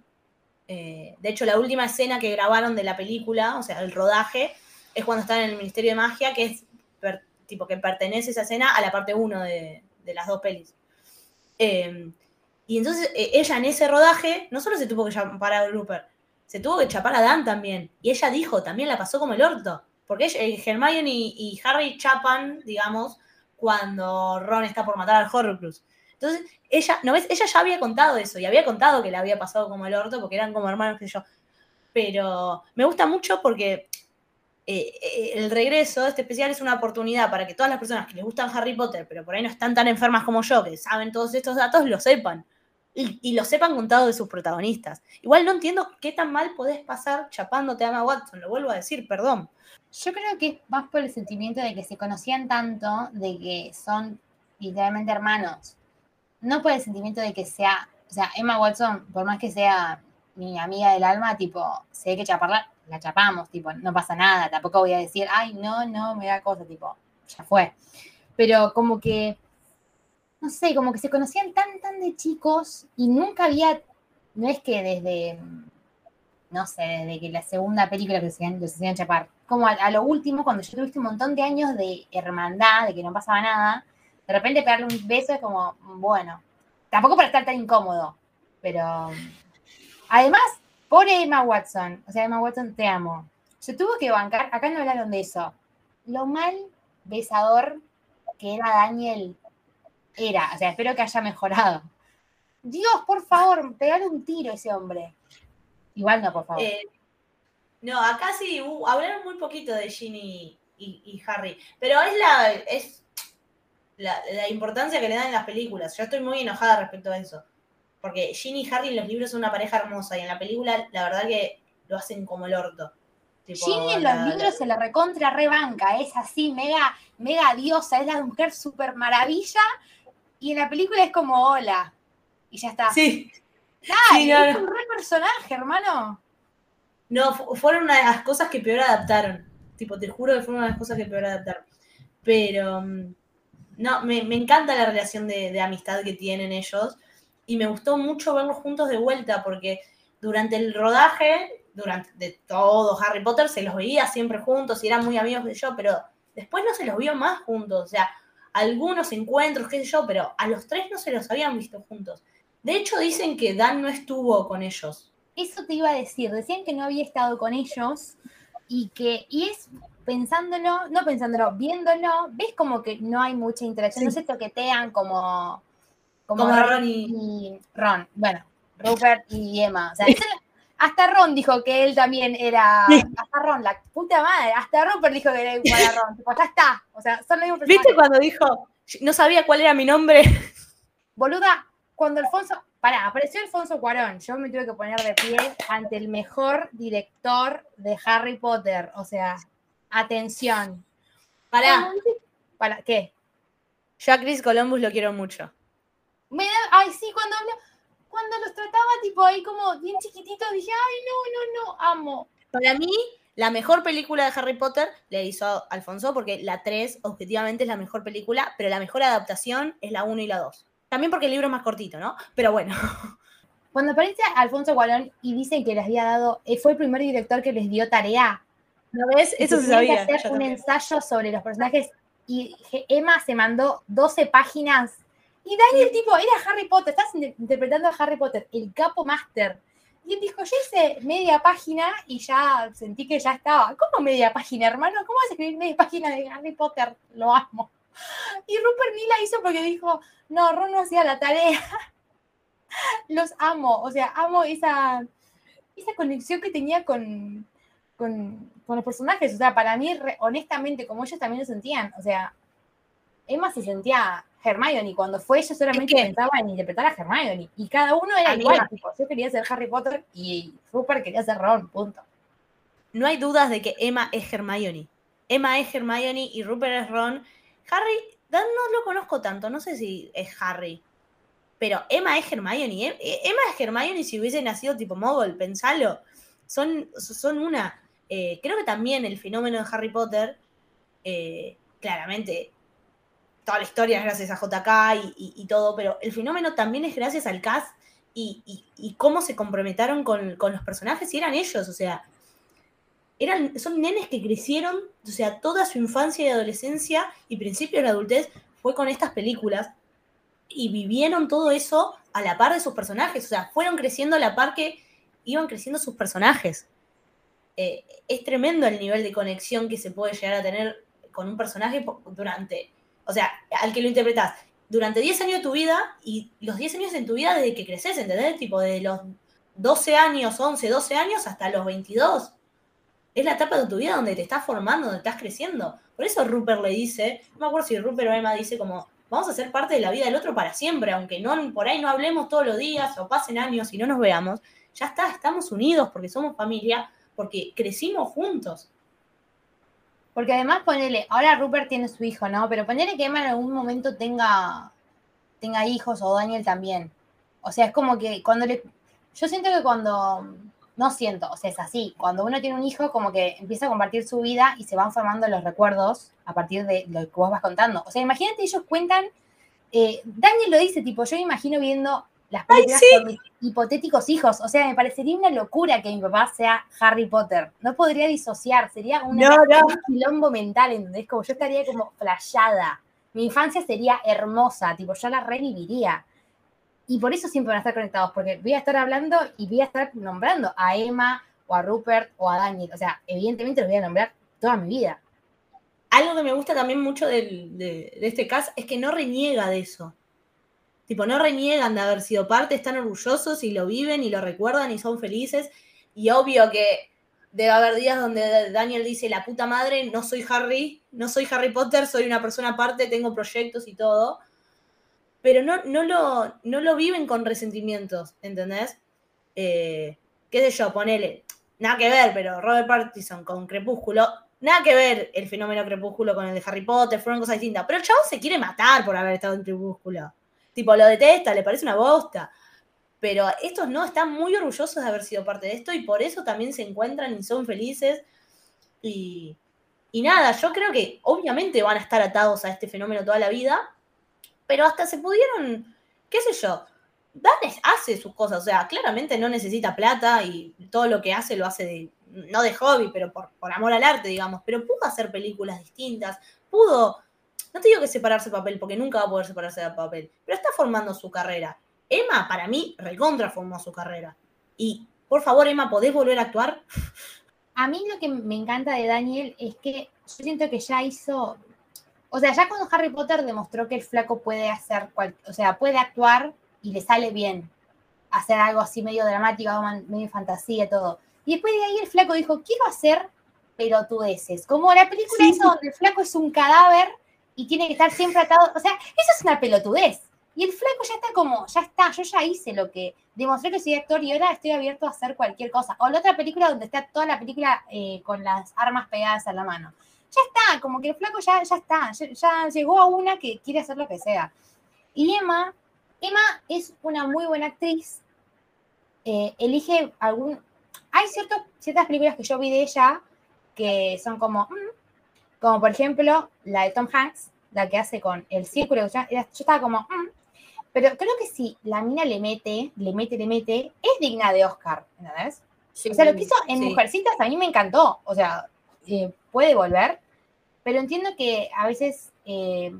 B: Eh, de hecho, la última escena que grabaron de la película, o sea, el rodaje, es cuando están en el Ministerio de Magia, que es tipo que pertenece esa escena a la parte 1 de, de las dos pelis. Eh, y entonces eh, ella en ese rodaje no solo se tuvo que chapar a Rupert, se tuvo que chapar a Dan también. Y ella dijo, también la pasó como el orto. Porque eh, Hermione y, y Harry chapan, digamos, cuando Ron está por matar al Horrocrux. Entonces, ella, ¿no ves? Ella ya había contado eso y había contado que le había pasado como el orto porque eran como hermanos, sé yo. Pero me gusta mucho porque eh, eh, el regreso de este especial es una oportunidad para que todas las personas que les gustan Harry Potter, pero por ahí no están tan enfermas como yo, que saben todos estos datos, lo sepan. Y, y lo sepan contado de sus protagonistas. Igual no entiendo qué tan mal podés pasar chapándote a Emma Watson, lo vuelvo a decir, perdón.
A: Yo creo que es más por el sentimiento de que se conocían tanto, de que son literalmente hermanos. No por el sentimiento de que sea, o sea, Emma Watson, por más que sea mi amiga del alma, tipo, sé que chaparla, la chapamos, tipo, no pasa nada. Tampoco voy a decir, ay, no, no, me da cosa, tipo, ya fue. Pero como que, no sé, como que se conocían tan, tan de chicos y nunca había, no es que desde, no sé, desde que la segunda película que se hacían, los hacían chapar, como a, lo último, cuando yo tuviste un montón de años de hermandad, de que no pasaba nada, de repente pegarle un beso es como, bueno, tampoco para estar tan incómodo, pero además, pobre Emma Watson, o sea, Emma Watson, te amo. Se tuvo que bancar, acá no hablaron de eso, lo mal besador que era Daniel era, o sea, espero que haya mejorado. Dios, por favor, pegale un tiro a ese hombre. Igual no, por favor.
B: Eh, no, acá sí uh, hablaron muy poquito de Ginny y, y Harry, pero es la es la, la importancia que le dan en las películas. Yo estoy muy enojada respecto a eso. Porque Ginny y Harry en los libros son una pareja hermosa y en la película la verdad que lo hacen como el orto. Tipo,
A: Ginny en
B: la-
A: los libros se la recontra rebanca, es así, mega, mega diosa, es la mujer super maravilla, y en la película es como hola, y ya está.
B: Sí,
A: Dale,
B: sí, no,
A: es un re personaje, hermano.
B: No, fu- fueron una de las cosas que peor adaptaron. Tipo, te juro que fueron una de las cosas que peor adaptaron. Pero. mm, No, me, me encanta la relación de, de amistad que tienen ellos. Y me gustó mucho verlos juntos de vuelta, porque durante el rodaje, durante de todo Harry Potter, se los veía siempre juntos y eran muy amigos de yo, pero después no se los vio más juntos. O sea, algunos encuentros, qué sé yo, pero a los tres no se los habían visto juntos. De hecho, dicen que Dan no estuvo con ellos.
A: Eso te iba a decir, decían que no había estado con ellos y que, y es pensándolo, no pensándolo, viéndolo, ves como que no hay mucha interacción, no se toquetean como,
B: Como Ron y-
A: y Ron, bueno, Rupert y Emma. O sea, hasta Ron dijo que él también era, hasta Ron, la puta madre, hasta Rupert dijo que era igual a Ron, tipo, ya está, o sea, son los mismos
B: ¿Viste
A: personajes.
B: cuando dijo, no sabía cuál era mi nombre?
A: Boluda, cuando Alfonso. Pará, apareció Alfonso Cuarón. Yo me tuve que poner de pie ante el mejor director de Harry Potter. O sea, atención.
B: Pará,
A: ¿Para qué?
B: yo a Chris Columbus lo quiero mucho.
A: Me da, ay, sí, cuando habla, cuando los trataba tipo ahí como bien chiquititos, dije, ay, no, no, no, amo.
B: Para mí, la mejor película de Harry Potter le hizo Alfonso, porque la 3 objetivamente es la mejor película, pero la mejor adaptación es la 1 y la 2. También porque el libro es más cortito, ¿no? Pero bueno. <laughs>
A: Cuando aparece Alfonso Cuarón y dicen que les había dado, eh, fue el primer director que les dio tarea.
B: ¿No ves? Eso se sabía.
A: hacer un
B: también.
A: ensayo sobre los personajes y Emma se mandó 12 páginas y Daniel tipo era Harry Potter, estás in- interpretando a Harry Potter, el capo máster. Y él dijo, yo hice media página y ya sentí que ya estaba. ¿Cómo media página, hermano? ¿Cómo vas a escribir media página de Harry Potter? Lo amo. Y Rupert ni la hizo porque dijo, no, Ron no hacía la tarea. <laughs> Los amo, o sea, amo esa, esa conexión que tenía con, con, con los personajes. O sea, para mí, re- honestamente, como ellos también lo sentían, o sea, Emma se sentía Hermione cuando fue ella solamente
B: que-
A: pensaba en interpretar a Hermione. Y cada uno era
B: Amiga.
A: igual. Tipo, yo quería ser Harry Potter y Rupert quería ser Ron, punto.
B: No hay dudas de que Emma es Hermione. Emma es Hermione y Rupert es Ron. Harry, no lo conozco tanto, no sé si es Harry. Pero Emma es Hermione. Eh, Emma es Hermione si hubiese nacido tipo Mogul, pensalo. Son, son una. Eh, creo que también el fenómeno de Harry Potter, eh, claramente, toda la historia es gracias a JK y, y- todo, pero el fenómeno también es gracias al cast y cómo se comprometieron con, con los personajes y eran ellos, o sea, eran, son nenes que crecieron, o sea, toda su infancia y adolescencia y principio de la adultez fue con estas películas y vivieron todo eso a la par de sus personajes, o sea, fueron creciendo a la par que iban creciendo sus personajes. Eh, es tremendo el nivel de conexión que se puede llegar a tener con un personaje durante, o sea, al que lo interpretas durante 10 años de tu vida y los 10 años en tu vida desde que creces, ¿entendés? Tipo, de los 12 años, 11, 12 años hasta los 22 es la etapa de tu vida donde te estás formando, donde estás creciendo. Por eso Rupert le dice, no me acuerdo si Rupert o Emma dice como, vamos a ser parte de la vida del otro para siempre, aunque no por ahí no hablemos todos los días o pasen años y no nos veamos, ya está, estamos unidos porque somos familia, porque crecimos juntos.
A: Porque además ponele, ahora Rupert tiene su hijo, ¿no? Pero ponele que Emma en algún momento tenga, tenga hijos o Daniel también. O sea, es como que cuando le... Yo siento que cuando... No siento, o sea, es así. Cuando uno tiene un hijo, como que empieza a compartir su vida y se van formando los recuerdos a partir de lo que vos vas contando. O sea, imagínate, ellos cuentan... eh, Daniel lo dice, tipo, yo me imagino viendo las películas con mis hipotéticos hijos. O sea, me parecería una locura que mi papá sea Harry Potter. No podría disociar, sería una,
B: No, no.
A: un quilombo mental, ¿entendés? Como yo estaría como flayada. Mi infancia sería hermosa, tipo, yo la reviviría. Y por eso siempre van a estar conectados, porque voy a estar hablando y voy a estar nombrando a Emma o a Rupert o a Daniel. O sea, evidentemente los voy a nombrar toda mi vida.
B: Algo que me gusta también mucho del- de, de este cast es que no reniega de eso. Tipo, no reniegan de haber sido parte, están orgullosos y lo viven y lo recuerdan y son felices. Y obvio que debe haber días donde Daniel dice, la puta madre, no soy Harry, no soy Harry Potter, soy una persona aparte, tengo proyectos y todo. Pero no, no, lo, no lo viven con resentimientos, ¿entendés? Eh, qué sé yo, ponele, nada que ver, pero Robert Pattinson con Crepúsculo, nada que ver el fenómeno Crepúsculo con el de Harry Potter, fueron cosas distintas. Pero el chavo se quiere matar por haber estado en Crepúsculo. Tipo, lo detesta, le parece una bosta. Pero estos no, están muy orgullosos de haber sido parte de esto y por eso también se encuentran y son felices. Y, Y nada, yo creo que obviamente van a estar atados a este fenómeno toda la vida, pero hasta se pudieron, qué sé yo, Dan hace sus cosas, o sea, claramente no necesita plata y todo lo que hace lo hace de, no de hobby, pero por, por amor al arte, digamos, pero pudo hacer películas distintas, pudo, no te digo que separarse de papel, porque nunca va a poder separarse de papel, pero está formando su carrera. Emma, para mí, recontra formó su carrera. Y, por favor, Emma, ¿podés volver a actuar? <laughs>
A: A mí lo que me encanta de Daniel es que yo siento que ya hizo, o sea, ya cuando Harry Potter demostró que el flaco puede hacer, cual- o sea, puede actuar y le sale bien, hacer algo así medio dramático, medio fantasía, todo. Y después de ahí el flaco dijo, quiero hacer pelotudeces, como la película
B: Sí.
A: esa donde el flaco es un cadáver y tiene que estar siempre atado, o sea, eso es una pelotudez. Y el flaco ya está como, ya está, yo ya hice lo que demostré que soy actor y ahora estoy abierto a hacer cualquier cosa. O la otra película donde está toda la película eh, con las armas pegadas a la mano. Ya está, como que el flaco ya, ya está, ya, ya llegó a una que quiere hacer lo que sea. Y Emma, Emma es una muy buena actriz. eh, elige algún. Hay ciertos, ciertas películas que yo vi de ella que son como. mm, como por ejemplo la de Tom Hanks, la que hace con El Círculo. Yo, yo estaba como. mm, pero creo que si la mina le mete, le mete, le mete, es digna de Oscar, ¿entendés? O sea, lo que hizo en
B: Sí.
A: Mujercitas a mí me encantó. O sea, eh, puede volver, pero entiendo que a veces eh,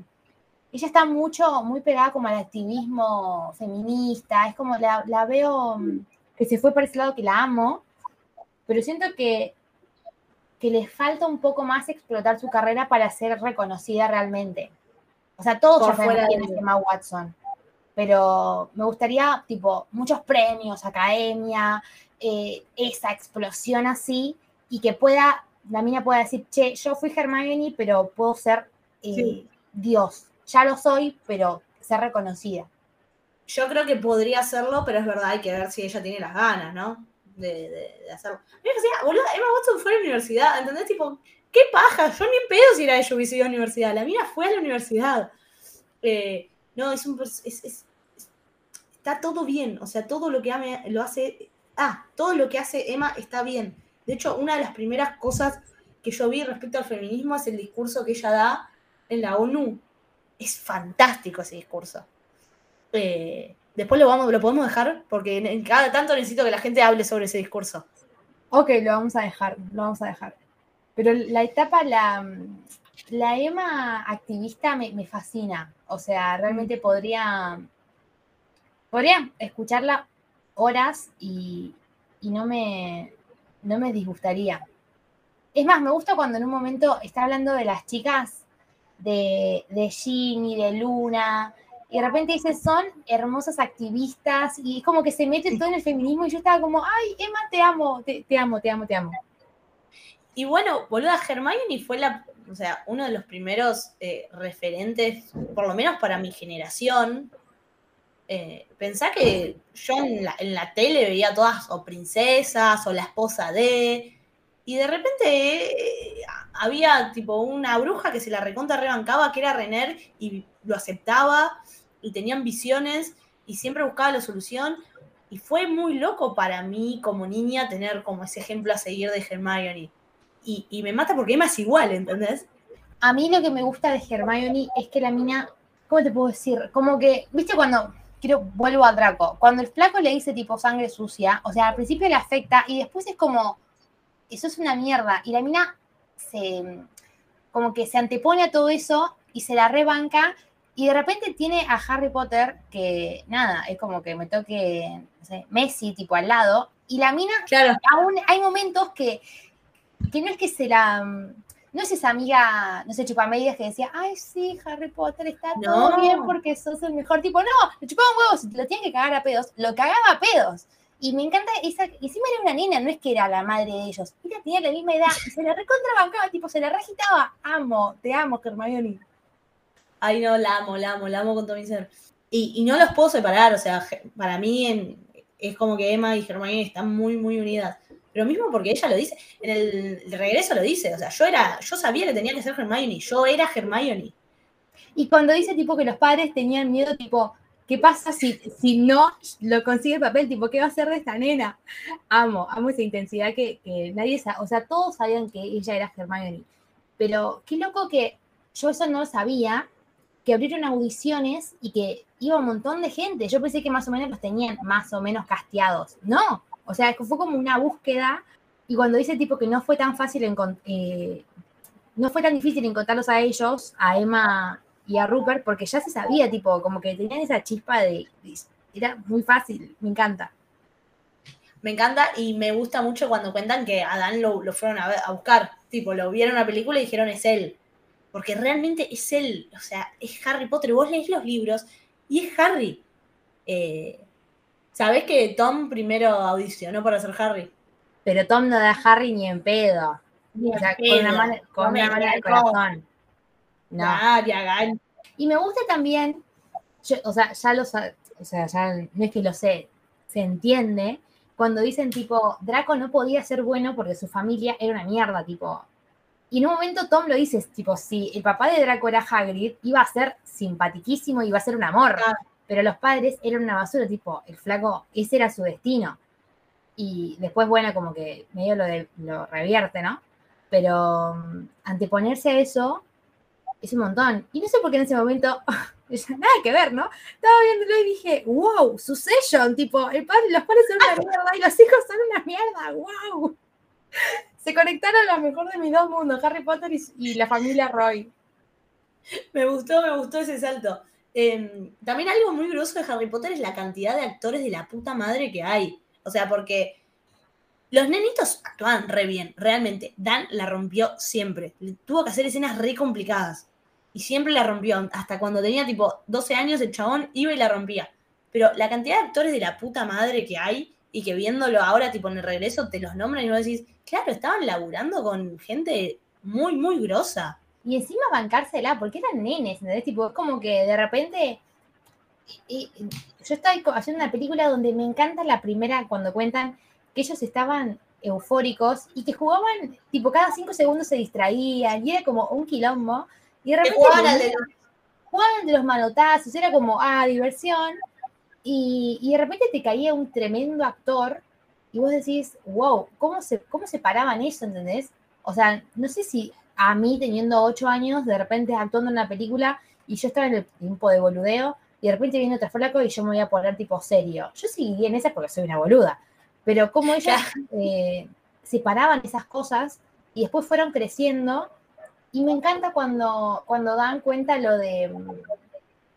A: ella está mucho, muy pegada como al activismo feminista. Es como la, la veo mm, que se fue por ese lado que la amo, pero siento que, que le falta un poco más explotar su carrera para ser reconocida realmente. O sea, todos
B: Por
A: ya
B: fuera
A: quién es Emma Watson, pero me gustaría, tipo, muchos premios, academia, eh, esa explosión así, y que pueda, la mina pueda decir, che, yo fui Hermione, pero puedo ser eh,
B: Sí.
A: Dios. Ya lo soy, pero ser reconocida.
B: Yo creo que podría hacerlo, pero es verdad, hay que ver si ella tiene las ganas, ¿no? De, de- de hacerlo. Mira, o sea, boludo, Emma Watson fue a la universidad, ¿entendés? Tipo, ¿qué paja? Yo ni en pedo si era ella hubiese ido a la universidad. La mina fue a la universidad. Eh, no, es un... pers- es- es- está todo bien, o sea, todo lo que ame, lo hace... Ah, todo lo que hace Emma está bien. De hecho, una de las primeras cosas que yo vi respecto al feminismo es el discurso que ella da en la ONU. Es fantástico ese discurso. Eh, después lo, vamos, lo podemos dejar porque en- en cada tanto necesito que la gente hable sobre ese discurso.
A: Ok, lo vamos a dejar, lo vamos a dejar. Pero la etapa, la, la Emma activista me, me fascina. O sea, realmente podría, podría escucharla horas y, y no, me, no me disgustaría. Es más, me gusta cuando en un momento está hablando de las chicas, de, de Ginny, de Luna, y de repente dice, son hermosas activistas, y es como que se mete todo en el feminismo, y yo estaba como, ay, Emma, te amo, te, te amo, te amo, te amo.
B: Y bueno, boluda, Hermione fue la, o sea, uno de los primeros eh, referentes, por lo menos para mi generación. Eh, pensá que yo en la, tele veía todas o princesas o la esposa de. Y de repente eh, había tipo una bruja que se la recontra rebancaba, que era Renner, y lo aceptaba, y tenían visiones, y siempre buscaba la solución. Y fue muy loco para mí como niña tener como ese ejemplo a seguir de Hermione. Y, y me mata porque Emma es igual, ¿entendés?
A: A mí lo que me gusta de Hermione es que la mina, ¿cómo te puedo decir? Como que, viste cuando, quiero, vuelvo a Draco, cuando el flaco le dice tipo sangre sucia, o sea, al principio le afecta y después es como, eso es una mierda. Y la mina se, como que se antepone a todo eso y se la rebanca y de repente tiene a Harry Potter que, nada, es como que me toque, no sé, Messi tipo al lado y la mina
B: Claro.
A: aún hay momentos que, que no es que se la. No es esa amiga, no sé, chupamedias que decía, ay, sí, Harry Potter está todo bien porque sos el mejor tipo. No, le chupaban huevos, lo tienen que cagar a pedos, lo cagaba a pedos. Y me encanta esa, y encima era una nena, no es que era la madre de ellos, ella tenía la misma edad y se la recontrabancaba, tipo, se la regitaba. Amo, te amo, Hermione.
B: Ay, no, la amo, la amo, la amo con todo mi ser. Y, y no los puedo separar, o sea, para mí en- es como que Emma y Hermione están muy, muy unidas. Pero mismo porque ella lo dice, en el, regreso lo dice, o sea, yo era, yo sabía que tenía que ser Hermione, yo era Hermione.
A: Y cuando dice tipo que los padres tenían miedo, tipo, ¿qué pasa si, si no lo consigue el papel? Tipo, ¿qué va a hacer de esta nena? Amo, amo esa intensidad que, que nadie sabe, o sea, todos sabían que ella era Hermione. Pero qué loco que yo eso no sabía, que abrieron audiciones y que iba un montón de gente. Yo pensé que más o menos los tenían más o menos casteados. No, o sea, fue como una búsqueda y cuando dice tipo que no fue tan fácil eh, no fue tan difícil encontrarlos a ellos, a Emma y a Rupert, porque ya se sabía, tipo, como que tenían esa chispa de, era muy fácil, me encanta.
B: Me encanta y me gusta mucho cuando cuentan que a Dan lo, fueron a buscar. Tipo, lo vieron en una película y dijeron es él. Porque realmente es él. O sea, es Harry Potter. Vos lees los libros y es Harry. Eh, ¿Sabés que Tom primero audicionó para ser Harry?
A: Pero Tom no da Harry ni en pedo. O sea, con una mano, con
B: No
A: una mano del corazón. No. Y me gusta también, yo- o sea, ya lo o sea, ya no es que lo sé, se entiende cuando dicen tipo, Draco no podía ser bueno porque su familia era una mierda, tipo. Y en un momento Tom lo dice, tipo, si el papá de Draco era Hagrid, iba a ser simpatiquísimo, iba a ser un amor.
B: Claro.
A: Pero los padres eran una basura, tipo, el flaco, ese era su destino. Y después, bueno, como que medio lo, lo revierte, ¿no? Pero mm, anteponerse a eso es un montón. Y no sé por qué en ese momento, <laughs> nada que ver, ¿no? Estaba viéndolo y dije, wow, Succession, tipo, el padre, los padres son una mierda y los hijos son una mierda, wow. Se conectaron lo mejor de mis dos mundos, Harry Potter y, y la familia Roy.
B: Me gustó, me gustó ese salto. Eh, también algo muy groso de Harry Potter es la cantidad de actores de la puta madre que hay. O sea, porque los nenitos actúan re bien, realmente. Dan la rompió siempre. Tuvo que hacer escenas re complicadas. Y siempre la rompió. Hasta cuando tenía tipo 12 años, el chabón iba y la rompía. Pero la cantidad de actores de la puta madre que hay y que viéndolo ahora, tipo en el regreso, te los nombran y vos decís, claro, estaban laburando con gente muy, muy grosa.
A: Y encima bancársela, porque eran nenes, ¿entendés? Tipo, es como que de repente. y- y- yo estoy co- haciendo una película donde me encanta la primera cuando cuentan que ellos estaban eufóricos y que jugaban, tipo, cada cinco segundos se distraían y era como un quilombo. Y de repente
B: jugaban al de
A: venía- jugaban de los manotazos, era como, ah, diversión. Y, y de repente te caía un tremendo actor y vos decís, wow, ¿cómo se, cómo se paraban eso, entendés? O sea, no sé si a mí teniendo ocho años, de repente actuando en una película y yo estaba en el tiempo de boludeo y de repente viene otro flaco y yo me voy a poner tipo serio. Yo seguiría en esa porque soy una boluda. Pero como ellas eh, separaban esas cosas y después fueron creciendo y me encanta cuando, cuando dan cuenta lo de mm,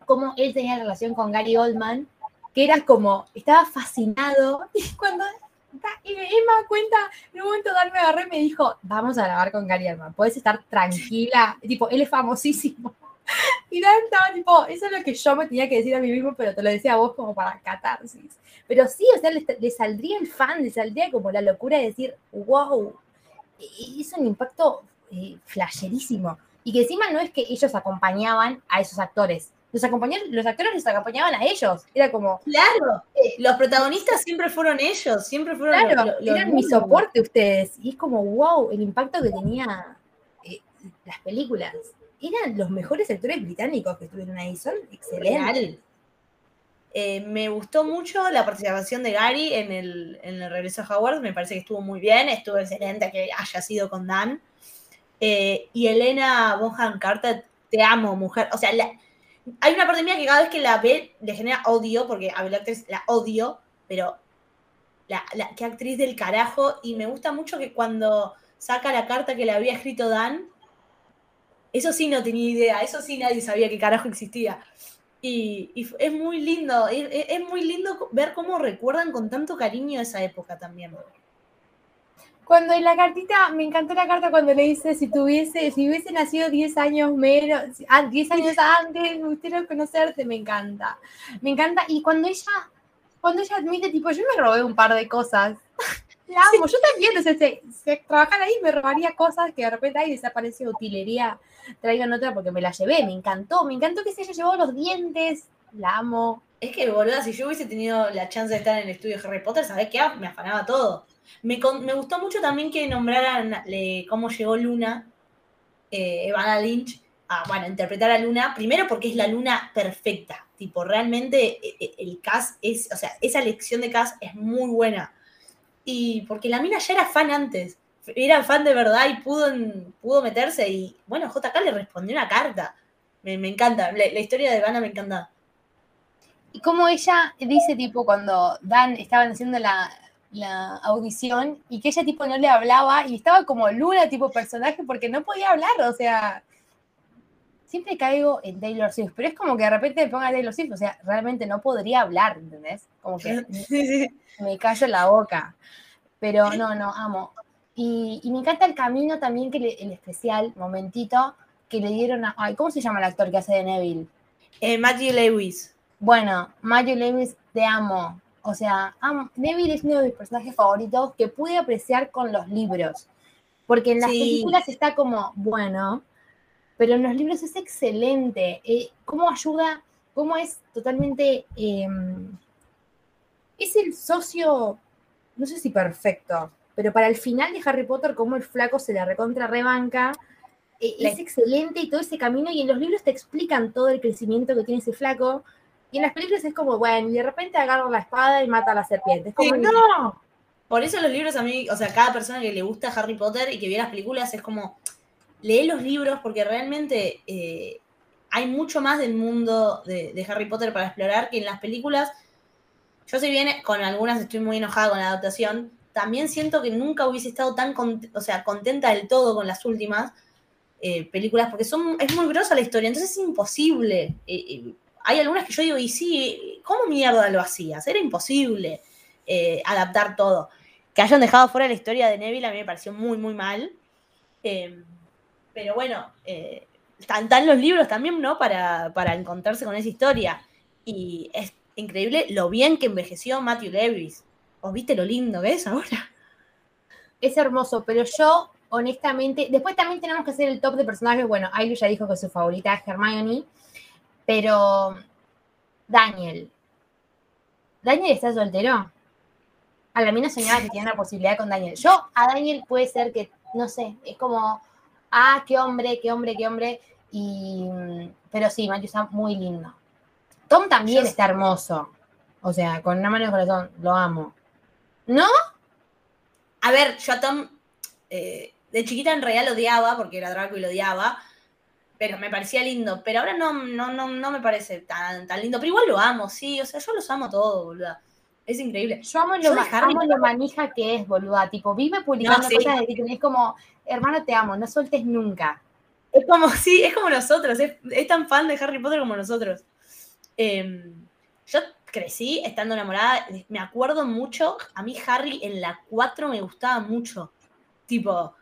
A: cómo él tenía relación con Gary Oldman, que era como, estaba fascinado <laughs> y cuando y Emma cuenta, en un momento Dan me agarré y me dijo, vamos a grabar con Gary Oldman, puedes estar tranquila, tipo, él es famosísimo. <laughs> Y Dan estaba tipo, eso es lo que yo me tenía que decir a mí mismo, pero te lo decía a vos como para catarsis. Pero sí, o sea, le, saldría el fan, le saldría como la locura de decir, wow, y es un impacto eh, flasherísimo. Y que encima no es que ellos acompañaban a esos actores, los, los actores los acompañaban a ellos. Era como,
B: Claro, los protagonistas siempre fueron ellos, siempre fueron
A: claro,
B: los, los
A: eran mi soporte ustedes. Y es como, wow, el impacto que tenía eh, las películas. Eran los mejores actores británicos que estuvieron ahí, son excelentes.
B: Eh, me gustó mucho la participación de Gary en el, en el regreso a Howard, me parece que estuvo muy bien, estuvo excelente que haya sido con Dan. Eh, y Elena Bonham Carter, te amo, mujer. O sea, la- hay una parte mía que cada vez que la ve le genera odio, porque a la actriz la odio, pero la, la- qué actriz del carajo. Y me gusta mucho que cuando saca la carta que le había escrito Dan, eso sí no tenía idea, eso sí nadie sabía que carajo existía. Y, es muy lindo, es- es muy lindo ver cómo recuerdan con tanto cariño esa época también.
A: Cuando en la cartita, me encantó la carta cuando le dice si tuviese, si hubiese nacido 10 años menos, ah, 10 años antes, me gustaría conocerte, me encanta. Me encanta. Y cuando ella, cuando ella admite, tipo, yo me robé un par de cosas. <laughs> La amo, yo también, o sea, si, si trabajara ahí me robaría cosas que de repente ahí desapareció utilería, traigan otra porque me la llevé, me encantó, me encantó que se haya llevado los dientes, la amo.
B: Es que, boluda, si yo hubiese tenido la chance de estar en el estudio de Harry Potter, ¿sabés qué? Me afanaba todo. Me, gustó mucho también que nombraran le- cómo llegó Luna, eh, Evana Lynch, a, bueno, interpretar a Luna. Primero porque es la Luna perfecta. Tipo, realmente eh, eh, el cast es, o sea, esa elección de cast es muy buena. Y porque la mina ya era fan antes. era fan de verdad y pudo, pudo meterse. Y bueno, JK le respondió una carta. Me, encanta. La, la historia de Vanna me encanta.
A: Y como ella dice, tipo, cuando Dan estaban haciendo la, la audición y que ella, tipo, no le hablaba y estaba como Luna, tipo, personaje, porque no podía hablar, o sea. Siempre caigo en Taylor Swift, pero es como que de repente me ponga Taylor Swift, o sea, realmente no podría hablar, ¿entendés? Como que <laughs> me callo la boca. Pero no, no, amo. Y, y me encanta el camino también, que le- el especial, momentito, que le dieron a. Ay, ¿cómo se llama el actor que hace de Neville?
B: Eh, Matthew Lewis.
A: Bueno, Matthew Lewis, te amo. O sea, Neville es uno de mis personajes favoritos que pude apreciar con los libros. Porque en las
B: Sí.
A: películas está como, bueno, pero en los libros es excelente. Eh, ¿Cómo ayuda? ¿Cómo es totalmente... eh, es el socio, no sé si perfecto, pero para el final de Harry Potter, como el flaco se la recontra rebanca, eh, es excelente y todo ese camino, y en los libros te explican todo el crecimiento que tiene ese flaco, y en las películas es como, bueno, y de repente agarra la espada y mata a la serpiente. Es como,
B: Sí.
A: no,
B: Por eso los libros a mí, o sea, cada persona que le gusta Harry Potter y que ve las películas es como, lee los libros porque realmente eh, hay mucho más del mundo de, de Harry Potter para explorar que en las películas. Yo si bien con algunas estoy muy enojada con la adaptación, también siento que nunca hubiese estado tan o sea, contenta del todo con las últimas eh, películas porque son, es muy grosa la historia, entonces es imposible. Eh, hay algunas que yo digo, y sí, ¿cómo mierda lo hacías? Era imposible eh, adaptar todo que hayan dejado fuera la historia de Neville a mí me pareció muy, muy mal. Eh, pero bueno, eh, están, los libros también, ¿no? Para, para encontrarse con esa historia. Y es increíble lo bien que envejeció Matthew Lewis. ¿Os viste lo lindo que es ahora?
A: es hermoso, pero yo, honestamente, después también tenemos que hacer el top de personajes. Bueno, Ailu ya dijo que su favorita es Hermione, pero Daniel. ¿Daniel está soltero? A la mina soñaba que tiene una posibilidad con Daniel. Yo, a Daniel puede ser que, no sé, es como, ah, qué hombre, qué hombre, qué hombre. Y, pero sí, Matthew está muy lindo. Tom también
B: Yo-
A: está hermoso. O sea, con una mano el corazón, lo amo. ¿No?
B: A ver, yo a Tom eh, de chiquita en realidad lo odiaba, porque era Draco y lo odiaba, pero me parecía lindo. Pero ahora no, no, no, no me parece tan, tan lindo. Pero igual lo amo, sí, o sea, yo los amo todos, boluda. Es increíble.
A: Yo amo lo, amo manija que es, boluda. Tipo, vive publicando
B: No, sí.
A: cosas de que es como, hermano, te amo, no sueltes nunca.
B: Es como, <laughs> sí, es como nosotros, es, es tan fan de Harry Potter como nosotros. Eh, yo crecí estando enamorada, me acuerdo mucho, a mí Harry en la 4 me gustaba mucho. Tipo,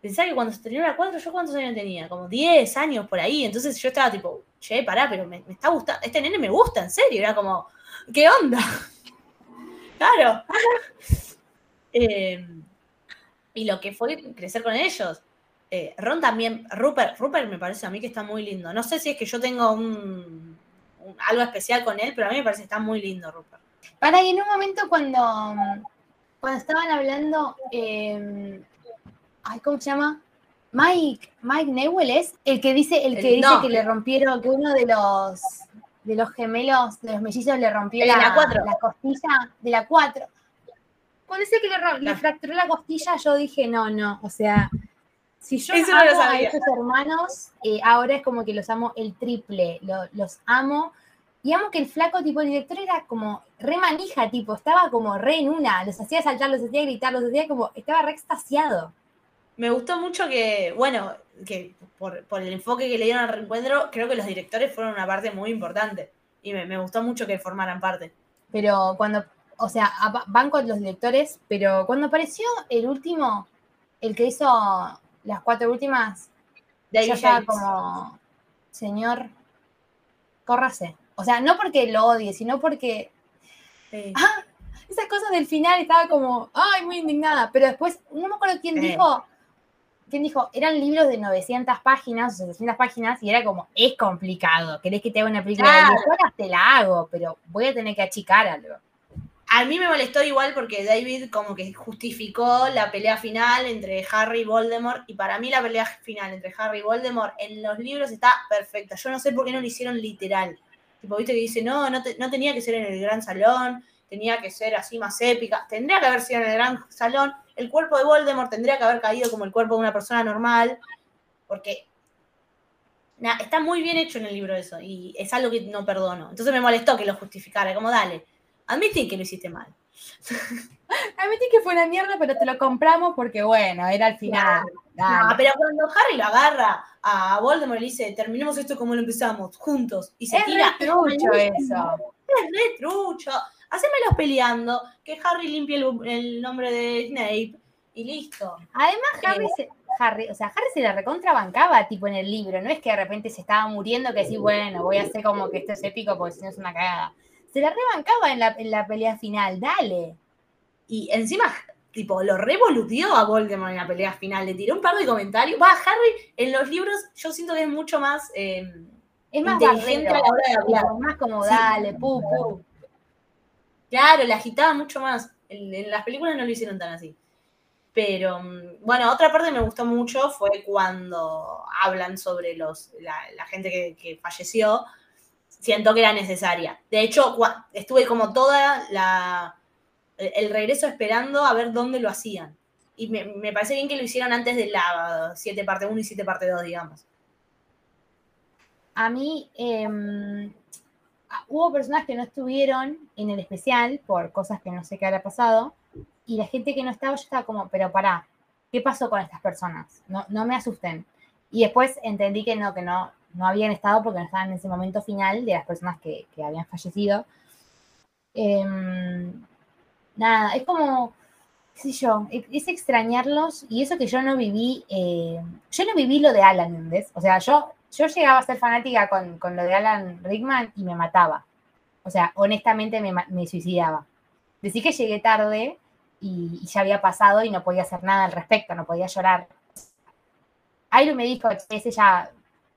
B: pensaba que cuando se terminó la 4, ¿yo cuántos años tenía? Como 10 años por ahí, entonces yo estaba tipo, che, pará, pero me, está gustando, este nene me gusta, en serio, era como, ¿qué onda? <laughs> claro. <laughs> Eh, y lo que fue crecer con ellos. Eh, Ron también, Rupert, Rupert me parece a mí que está muy lindo. No sé si es que yo tengo un, algo especial con él, pero a mí me parece que está muy lindo Rupert.
A: Para y en un momento cuando, cuando estaban hablando, eh, ay, ¿cómo se llama? Mike, Mike Newell es el que dice, el que
B: El-
A: dice
B: no.
A: que le rompieron, que uno de los de los gemelos, de los mellizos le rompió la,
B: la cuatro.
A: la costilla de la 4. Cuando dice que le, ro- le
B: Ah.
A: fracturó la costilla, yo dije, no, no, o sea, si yo
B: Eso no
A: amo a estos hermanos, eh, ahora es como que los amo el triple, lo- los amo. Y amo que el flaco, tipo, el director era como re manija, tipo, estaba como re en una, los hacía saltar, los hacía gritar, los hacía como, estaba re extasiado.
B: Me gustó mucho que, bueno, que por, por el enfoque que le dieron al reencuentro, creo que los directores fueron una parte muy importante. Y me, me gustó mucho que formaran parte.
A: Pero cuando, o sea, van con los directores, pero cuando apareció el último, el que hizo las cuatro últimas, yo estaba
B: Yates.
A: como, señor, córrase. O sea, no porque lo odie, sino porque
B: Sí.
A: ah, esas cosas del final estaba como, ay, muy indignada. Pero después, no me acuerdo quién
B: Eh.
A: dijo, quién dijo, eran libros de 900 páginas o 700 páginas y era como, es complicado, querés que te haga una película
B: Claro.
A: de 10 horas, te la hago, pero voy a tener que achicar algo.
B: A mí me molestó igual porque David como que justificó la pelea final entre Harry y Voldemort y para mí la pelea final entre Harry y Voldemort en los libros está perfecta. Yo no sé por qué no lo hicieron literal. Tipo, viste que dice, no, no, te- no tenía que ser en el gran salón, tenía que ser así más épica. Tendría que haber sido en el gran salón. El cuerpo de Voldemort tendría que haber caído como el cuerpo de una persona normal. Porque na, está muy bien hecho en el libro eso. Y es algo que no perdono. Entonces me molestó que lo justificara. Como dale, admití que lo hiciste mal. <laughs>
A: Admití que fue una mierda, pero te lo compramos porque, bueno, era al final.
B: No, pero cuando Harry lo agarra a Voldemort y le dice, terminemos esto como lo empezamos, juntos. Y se
A: es
B: tira.
A: re trucho <laughs>
B: Es
A: eso.
B: re trucho. Hacémelos peleando, que Harry limpie el, el nombre de Snape y listo.
A: Además, Harry se, Harry, o sea, Harry se la recontrabancaba, tipo en el libro. No es que de repente se estaba muriendo que sí, bueno, voy a hacer como que esto es épico porque si no es una cagada. Se la rebancaba en la, en la pelea final, dale.
B: Y encima, tipo, lo revolutió a Voldemort en la pelea final. Le tiró un par de comentarios. Va, Harry en los libros yo siento que es mucho más eh,
A: Es más
B: inteligente a la hora de hablar.
A: más como
B: Sí.
A: dale, pu, pu.
B: Claro, le agitaba mucho más. En, las películas no lo hicieron tan así. Pero, mm, bueno, otra parte me gustó mucho fue cuando hablan sobre los, la, la gente que, falleció. Siento que era necesaria. De hecho, estuve como toda la, el regreso esperando a ver dónde lo hacían. Y me, parece bien que lo hicieron antes de la 7 parte 1 y 7 parte 2, digamos.
A: A mí em, hubo personas que no estuvieron en el especial por cosas que no sé qué habrá pasado. Y la gente que no estaba, yo estaba como, pero pará, ¿qué pasó con estas personas? No, no me asusten. Y después entendí que no, que no, no habían estado porque no estaban en ese momento final de las personas que, que habían fallecido. Em, nada, es como, qué sé yo, es extrañarlos y eso que yo no viví, eh, yo no viví lo de Alan, ¿entendés? O sea, yo, yo llegaba a ser fanática con, con lo de Alan Rickman y me mataba. O sea, honestamente me, me suicidaba. Decí que llegué tarde y, ya había pasado y no podía hacer nada al respecto, no podía llorar. Ailu me dijo, "Che, ese ya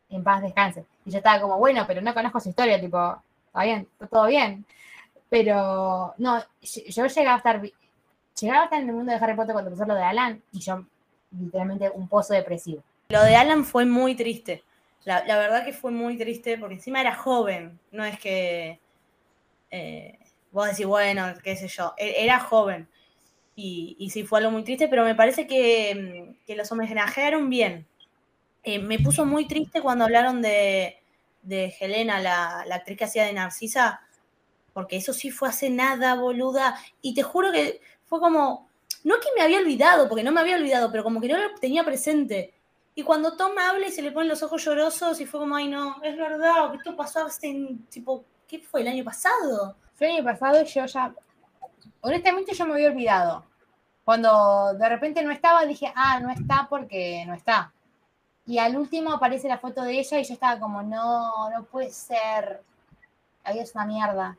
A: en paz descanse. Y yo estaba como, bueno, pero no conozco su historia, tipo, está bien, todo bien. Pero no, yo llegaba a estar, llegaba a en el mundo de Harry Potter cuando pasó lo de Alan y yo literalmente un pozo depresivo.
B: Lo de Alan fue muy triste. La, verdad que fue muy triste porque encima era joven. No es que eh, vos decís, bueno, qué sé yo. e- Era joven. Y, y sí fue algo muy triste, pero me parece que, mm, que los homenajearon bien. Eh, me puso muy triste cuando hablaron de, de Helena, la, la actriz que hacía de Narcisa, porque eso sí fue hace nada, boluda. Y te juro que fue como, no que me había olvidado, porque no me había olvidado, pero como que no lo tenía presente. Y cuando Tom habla y se le ponen los ojos llorosos y fue como, ay no, es verdad, que esto pasó hace, tipo, ¿qué fue? ¿El año pasado?
A: Fue el año pasado y yo ya, honestamente yo me había olvidado. Cuando de repente no estaba, dije, ah, no está porque no está. Y al último aparece la foto de ella y yo estaba como, no, no puede ser. Es una mierda.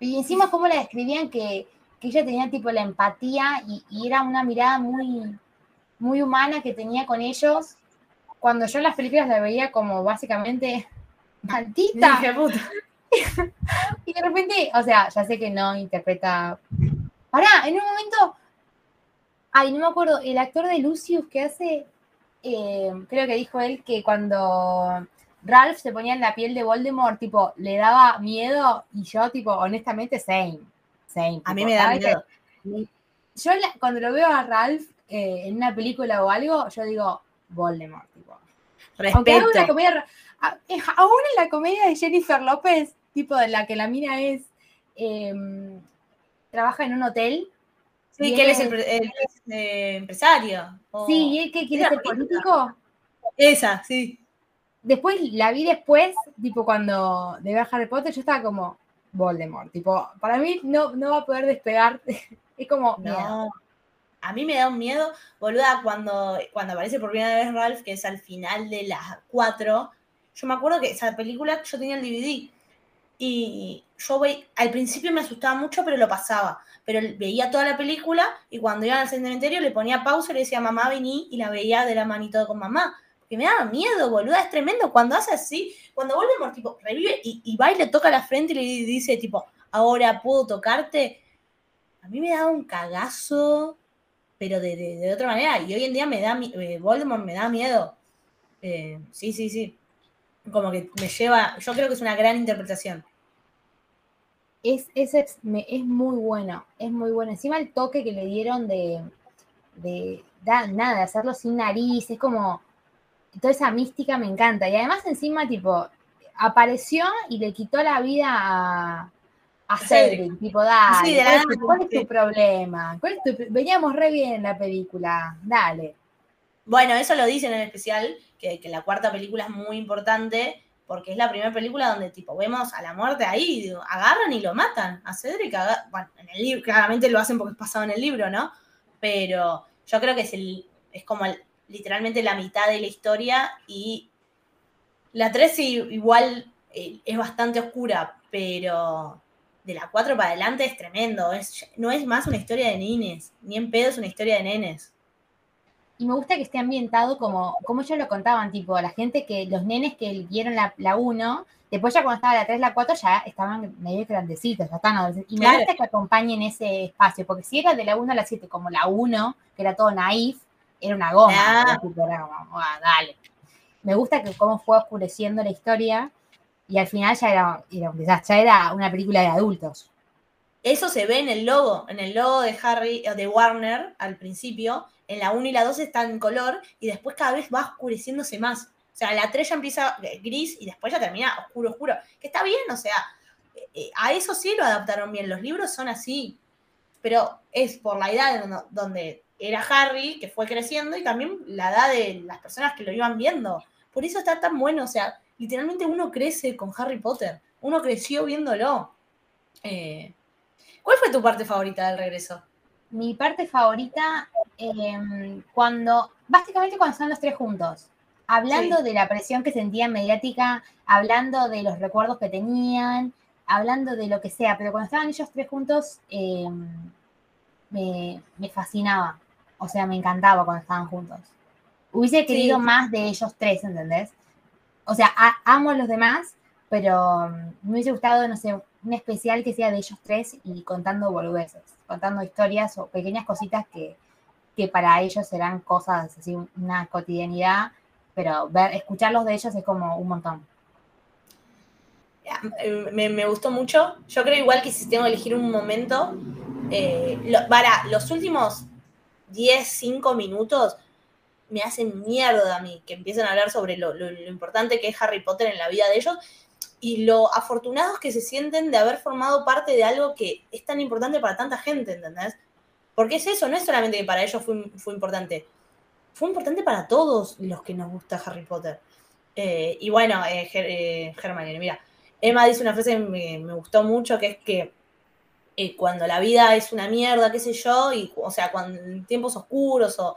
A: Y encima cómo la describían que, que ella tenía tipo la empatía y era una mirada muy, muy humana que tenía con ellos. Cuando yo en las películas la veía como básicamente <laughs> maldita. <laughs> Y de repente, o sea, ya sé que no interpreta. Pará, en un momento. Ay, no me acuerdo. El actor de Lucius que hace. eh, creo que dijo él que cuando Ralph se ponía en la piel de Voldemort, tipo, le daba miedo. Y yo, tipo, honestamente, same. Same.
B: A mí me da
A: que-
B: miedo.
A: Yo la- cuando lo veo a Ralph eh, en una película o algo, yo digo Voldemort, tipo. Aunque haga una
B: Respeto.
A: comedia, aún en la comedia de Jennifer López, tipo de la que la mina es, em, trabaja en un hotel.
B: Sí,
A: y
B: que él es el, eh, empresario. o-
A: Sí, y él que quiere ser político.
B: Esa, sí.
A: Después la vi después, tipo cuando de ver Harry Potter, yo estaba como Voldemort. Tipo, para mí no, no va a poder despegar. <laughs> es como.
B: No. A mí me da un miedo, boluda, cuando, cuando aparece por primera vez Ralph, que es al final de las 4. Yo me acuerdo que esa película yo tenía el DVD. Y yo veía, al principio me asustaba mucho, pero lo pasaba. Pero veía toda la película y cuando iba al cementerio le ponía pausa y le decía, mamá, vení, y la veía de la manito con mamá. Porque me daba miedo, boluda, es tremendo. Cuando hace así, cuando Voldemort, tipo, revive y, y va y le toca la frente y le dice, tipo, ahora puedo tocarte. A mí me daba un cagazo, pero de, de- de otra manera. Y hoy en día me da, eh, Voldemort me da miedo. Eh, sí, sí, sí. Como que me lleva, yo creo que es una gran interpretación.
A: es, es, me- es muy bueno, es muy bueno. Encima el toque que le dieron de, de da- nada, hacerlo sin nariz, es como, toda esa mística me encanta. Y además encima, tipo, apareció y le quitó la vida a, a
B: Cedric.
A: Tipo, dale,
B: Sí, de la
A: ¿cuál, es
B: nada,
A: tu, cuál es tu
B: sí.
A: problema? ¿Cuál es tu- veníamos re bien en la película, dale.
B: Bueno, eso lo dicen en el especial, que, que la cuarta película es muy importante, porque es la primera película donde tipo vemos a la muerte ahí, digo, agarran y lo matan. A Cedric, bueno, en el libro, claramente lo hacen porque es pasado en el libro, ¿no? Pero yo creo que es, el, es como el- literalmente la mitad de la historia y la 3 sí, igual eh, es bastante oscura, pero de la 4 para adelante es tremendo. Es, no es más una historia de nenes, ni en pedo es una historia de nenes.
A: Y me gusta que esté ambientado como, como ellos lo contaban, tipo, la gente que, los nenes que vieron la, la 1, después ya cuando estaba la 3, la 4, ya estaban medio grandecitos, ya estaban adolescentes. Y me
B: Claro.
A: gusta que acompañen ese espacio, porque si era de la 1 a la 7, como la 1, que era todo naif, era una goma. Era tipo, era como, "Ah, dale. Me gusta que cómo fue oscureciendo la historia, y al final ya era, era una película de adultos.
B: Eso se ve en el logo, en el logo de Harry, eh, de Warner al principio. En la 1 y la 2 está en color y después cada vez va oscureciéndose más. O sea, la 3 ya empieza eh, gris y después ya termina oscuro, oscuro. Que está bien, o sea, eh, a eso sí lo adaptaron bien. Los libros son así. Pero es por la edad donde era Harry, que fue creciendo, y también la edad de las personas que lo iban viendo. Por eso está tan bueno. O sea, literalmente uno crece con Harry Potter. Uno creció viéndolo. Eh, ¿Cuál fue tu parte favorita del regreso?
A: Mi parte favorita, em, cuando, básicamente cuando están los tres juntos, hablando
B: Sí.
A: de la presión que sentían mediática, hablando de los recuerdos que tenían, hablando de lo que sea, pero cuando estaban ellos tres juntos, em, me, me fascinaba, o sea, me encantaba cuando estaban juntos. Hubiese querido
B: Sí.
A: más de ellos tres, ¿entendés? O sea, amo a los demás, pero mm, me hubiese gustado, no sé, un especial que sea de ellos tres y contando boludeces, contando historias o pequeñas cositas que, que para ellos serán cosas así, una cotidianidad, pero ver, escucharlos de ellos es como un montón.
B: Eh, Me, gustó mucho. Yo creo igual que si tengo que elegir un momento, eh, para los últimos 10, 5 minutos me hacen mierda a mí que empiecen a hablar sobre lo, importante que es Harry Potter en la vida de ellos y lo afortunados que se sienten de haber formado parte de algo que es tan importante para tanta gente, ¿entendés? Porque es eso, no es solamente que para ellos fue, fue importante, fue importante para todos los que nos gusta Harry Potter. Eh, y bueno, eh, eh, mira, Emma dice una frase que me, me gustó mucho, que es que eh, cuando la vida es una mierda, qué sé yo, y, o sea, cuando en tiempos oscuros o,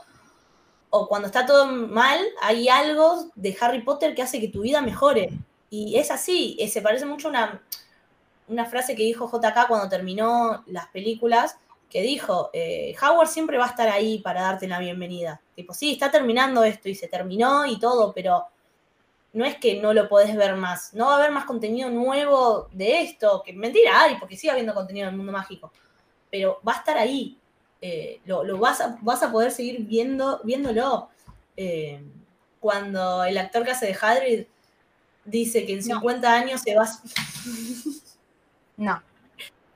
B: o cuando está todo mal, hay algo de Harry Potter que hace que tu vida mejore. Y es así, eh, se parece mucho a una, una frase que dijo JK cuando terminó las películas, que dijo, eh, Howard siempre va a estar ahí para darte la bienvenida. Tipo, sí, está terminando esto y se terminó y todo, pero no es que no lo podés ver más. No va a haber más contenido nuevo de esto, que mentira hay, porque sigue habiendo contenido en el mundo mágico. Pero va a estar ahí. Eh, lo, lo vas, a, vas a poder seguir viendo, viéndolo. Eh, cuando el actor que hace de Hagrid dice que en
A: No.
B: 50 años se va... <laughs>
A: No,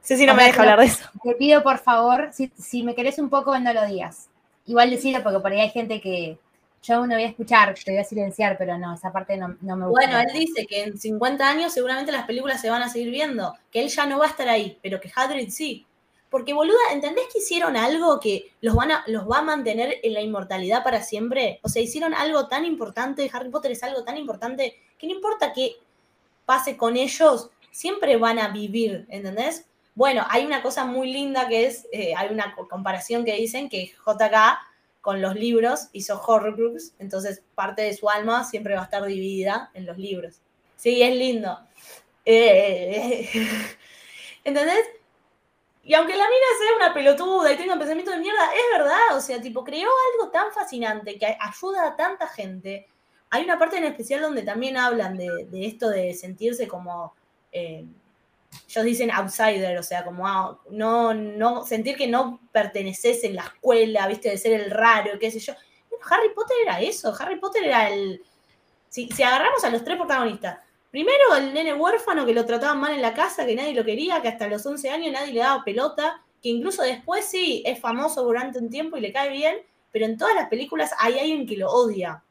B: Sí, sí, no me deja hablar de eso.
A: te pido por favor, si, si me querés un poco, no lo digas. Igual decirlo porque por ahí hay gente que yo no voy a escuchar, te voy a silenciar, pero no, esa parte no, no me gusta.
B: Bueno, él dice que en 50 años seguramente las películas se van a seguir viendo, que él ya no va a estar ahí, pero que Hagrid sí. Porque, boluda, ¿entendés que hicieron algo que los, van a, los va a mantener en la inmortalidad para siempre? O sea, hicieron algo tan importante, Harry Potter es algo tan importante, que no importa qué pase con ellos, siempre van a vivir, ¿entendés? Bueno, hay una cosa muy linda que es, eh, hay una co- comparación que dicen que JK con los libros hizo Horrocrux, entonces parte de su alma siempre va a estar dividida en los libros. Sí, es lindo. Eh, <laughs> ¿Entendés? Y aunque la mina sea una pelotuda y tenga un pensamiento de mierda, es verdad, o sea, tipo, creó algo tan fascinante que ayuda a tanta gente. Hay una parte en especial donde también hablan de, esto de sentirse como, eh, ellos dicen outsider, o sea, como ah, no, no, sentir que no perteneces en la escuela, viste, de ser el raro, qué sé yo. Harry Potter era eso, Harry Potter era el... Si, si agarramos a los tres protagonistas, Primero, el nene huérfano que lo trataban mal en la casa, que nadie lo quería, que hasta los 11 años nadie le daba pelota, que incluso después sí es famoso durante un tiempo y le cae bien, pero en todas las películas hay alguien que lo odia.